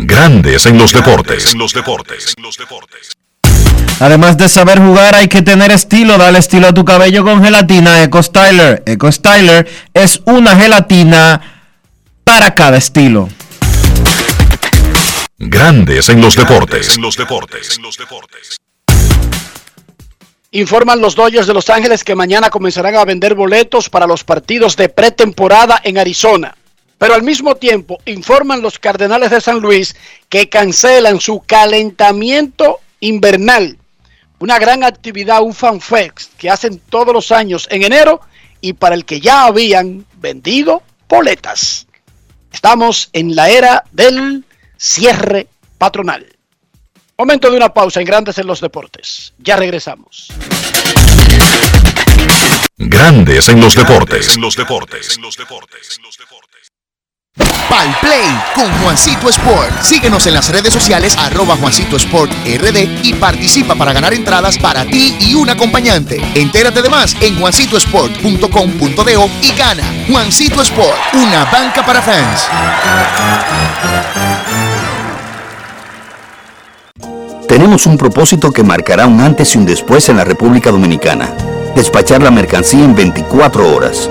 Speaker 5: Grandes en los deportes.
Speaker 1: Además de saber jugar, hay que tener estilo. Dale estilo a tu cabello con gelatina Eco Styler. Eco Styler es una gelatina para cada estilo.
Speaker 5: Grandes en los deportes.
Speaker 2: Informan los Dodgers de Los Ángeles que mañana comenzarán a vender boletos para los partidos de pretemporada en Arizona. Pero al mismo tiempo informan los Cardenales de San Luis que cancelan su calentamiento invernal. Una gran actividad, un fanfest que hacen todos los años en enero y para el que ya habían vendido boletas. Estamos en la era del cierre patronal. Momento de una pausa en Grandes en los Deportes. Ya regresamos.
Speaker 5: Grandes en los deportes. En los deportes.
Speaker 33: Pal Play con Juancito Sport. Síguenos en las redes sociales arroba Juancito Sport RD y participa para ganar entradas para ti y un acompañante. Entérate de más en juancitosport.com.de y gana. Juancito Sport, una banca para fans.
Speaker 39: Tenemos un propósito que marcará un antes y un después en la República Dominicana. Despachar la mercancía en 24 horas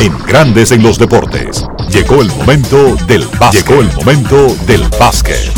Speaker 5: En Grandes en los Deportes. Llegó el momento del básquet. Llegó el momento del básquet.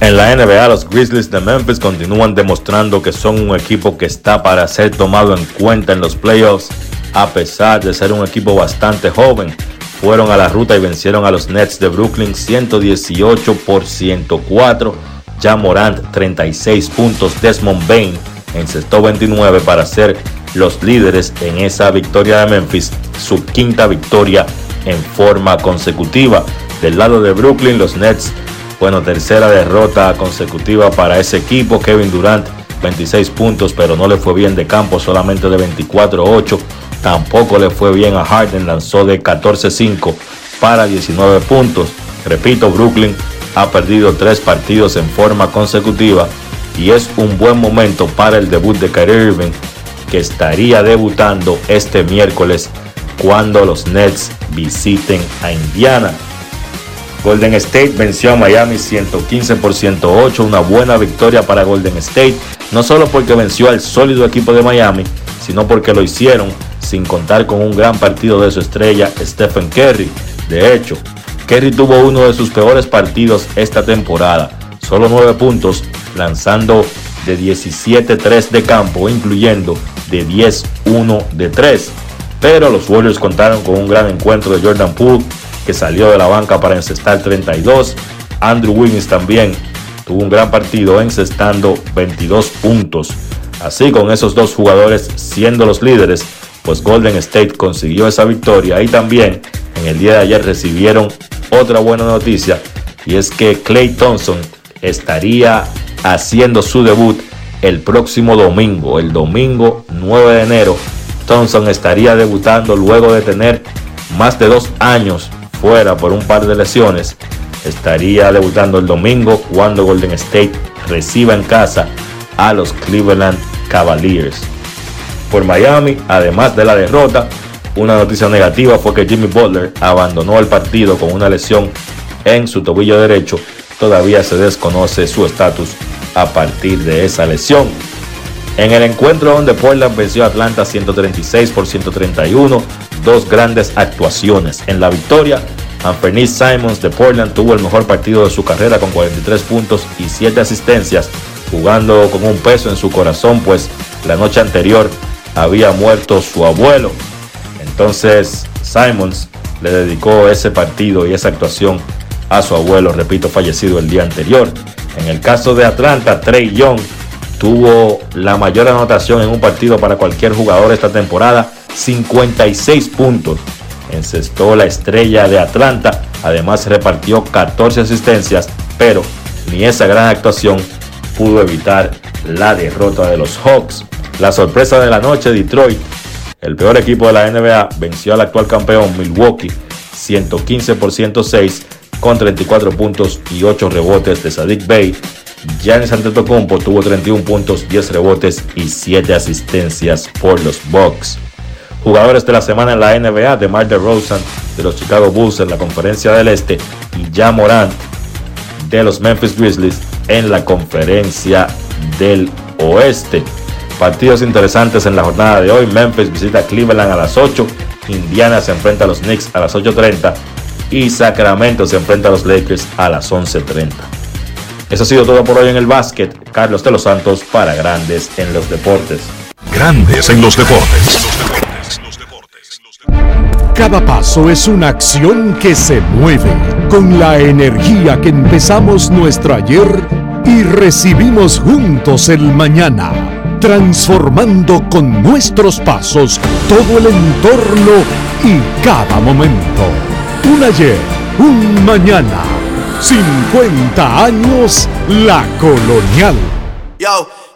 Speaker 40: En la NBA, los Grizzlies de Memphis continúan demostrando que son un equipo que está para ser tomado en cuenta en los playoffs, a pesar de ser un equipo bastante joven. Fueron a la ruta y vencieron a los Nets de Brooklyn 118 por 104. Ya Morant 36 puntos, Desmond Bain encestó 29 para ser los líderes en esa victoria de Memphis, su quinta victoria en forma consecutiva. Del lado de Brooklyn, los Nets, bueno, tercera derrota consecutiva para ese equipo. Kevin Durant, 26 puntos, pero no le fue bien de campo, solamente de 24-8. Tampoco le fue bien a Harden, lanzó de 14-5 para 19 puntos. Repito, Brooklyn ha perdido tres partidos en forma consecutiva y es un buen momento para el debut de Kyrie Irving que estaría debutando este miércoles cuando los Nets visiten a Indiana. Golden State venció a Miami 115 por 108, una buena victoria para Golden State, no solo porque venció al sólido equipo de Miami, sino porque lo hicieron sin contar con un gran partido de su estrella Stephen Curry. De hecho, Curry tuvo uno de sus peores partidos esta temporada, solo 9 puntos, lanzando de 17-3 de campo, incluyendo de 10-1 de 3. Pero los Warriors contaron con un gran encuentro de Jordan Poole, que salió de la banca para encestar 32. Andrew Wiggins también tuvo un gran partido encestando 22 puntos. Así con esos dos jugadores siendo los líderes, pues Golden State consiguió esa victoria y también en el día de ayer recibieron otra buena noticia y es que Clay Thompson estaría haciendo su debut el próximo domingo, el domingo 9 de enero. Thompson estaría debutando luego de tener más de dos años fuera por un par de lesiones estaría debutando el domingo cuando Golden State reciba en casa a los Cleveland Cavaliers. Por Miami, además de la derrota, una noticia negativa fue que Jimmy Butler abandonó el partido con una lesión en su tobillo derecho. Todavía se desconoce su estatus a partir de esa lesión. En el encuentro donde Portland venció a Atlanta 136 por 131, dos grandes actuaciones. En la victoria, Anthony Simons de Portland tuvo el mejor partido de su carrera con 43 puntos y 7 asistencias, jugando con un peso en su corazón, pues la noche anterior había muerto su abuelo. Entonces Simons le dedicó ese partido y esa actuación a su abuelo, repito, fallecido el día anterior. En el caso de Atlanta, Trey Young tuvo la mayor anotación en un partido para cualquier jugador esta temporada, 56 puntos. Encestó la estrella de Atlanta, además repartió 14 asistencias, pero ni esa gran actuación pudo evitar la derrota de los Hawks. La sorpresa de la noche, Detroit, el peor equipo de la NBA, venció al actual campeón Milwaukee 115 por 106 con 34 puntos y 8 rebotes de Sadiq Bey Giannis Antetokounmpo tuvo 31 puntos, 10 rebotes y 7 asistencias por los Bucks. Jugadores de la semana en la NBA, DeMar DeRozan de los Chicago Bulls en la Conferencia del Este y Ja Morant de los Memphis Grizzlies en la Conferencia del Oeste. Partidos interesantes en la jornada de hoy. Memphis visita Cleveland a las 8. Indiana se enfrenta a los Knicks a las 8.30. Y Sacramento se enfrenta a los Lakers a las 11.30. Eso ha sido todo por hoy en el básquet. Carlos de los Santos para Grandes en los Deportes.
Speaker 5: Grandes en los Deportes.
Speaker 38: Cada paso es una acción que se mueve con la energía que empezamos nuestro ayer y recibimos juntos el mañana, transformando con nuestros pasos todo el entorno y cada momento. Un ayer, un mañana 50 años La Colonial.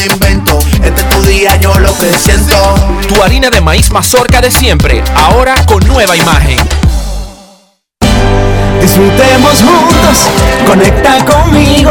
Speaker 8: invento. Este es tu día, yo lo que siento.
Speaker 35: Tu harina de maíz mazorca de siempre, ahora con nueva imagen.
Speaker 26: Disfrutemos juntos, conecta conmigo.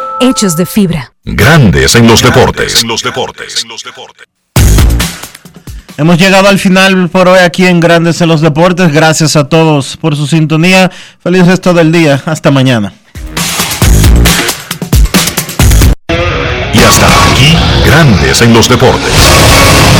Speaker 13: hechos de fibra.
Speaker 5: Grandes en los deportes. los deportes.
Speaker 1: Hemos llegado al final por hoy aquí en Grandes en los Deportes. Gracias a todos por su sintonía. Feliz resto del día. Hasta mañana.
Speaker 5: Y hasta aquí, Grandes en los Deportes.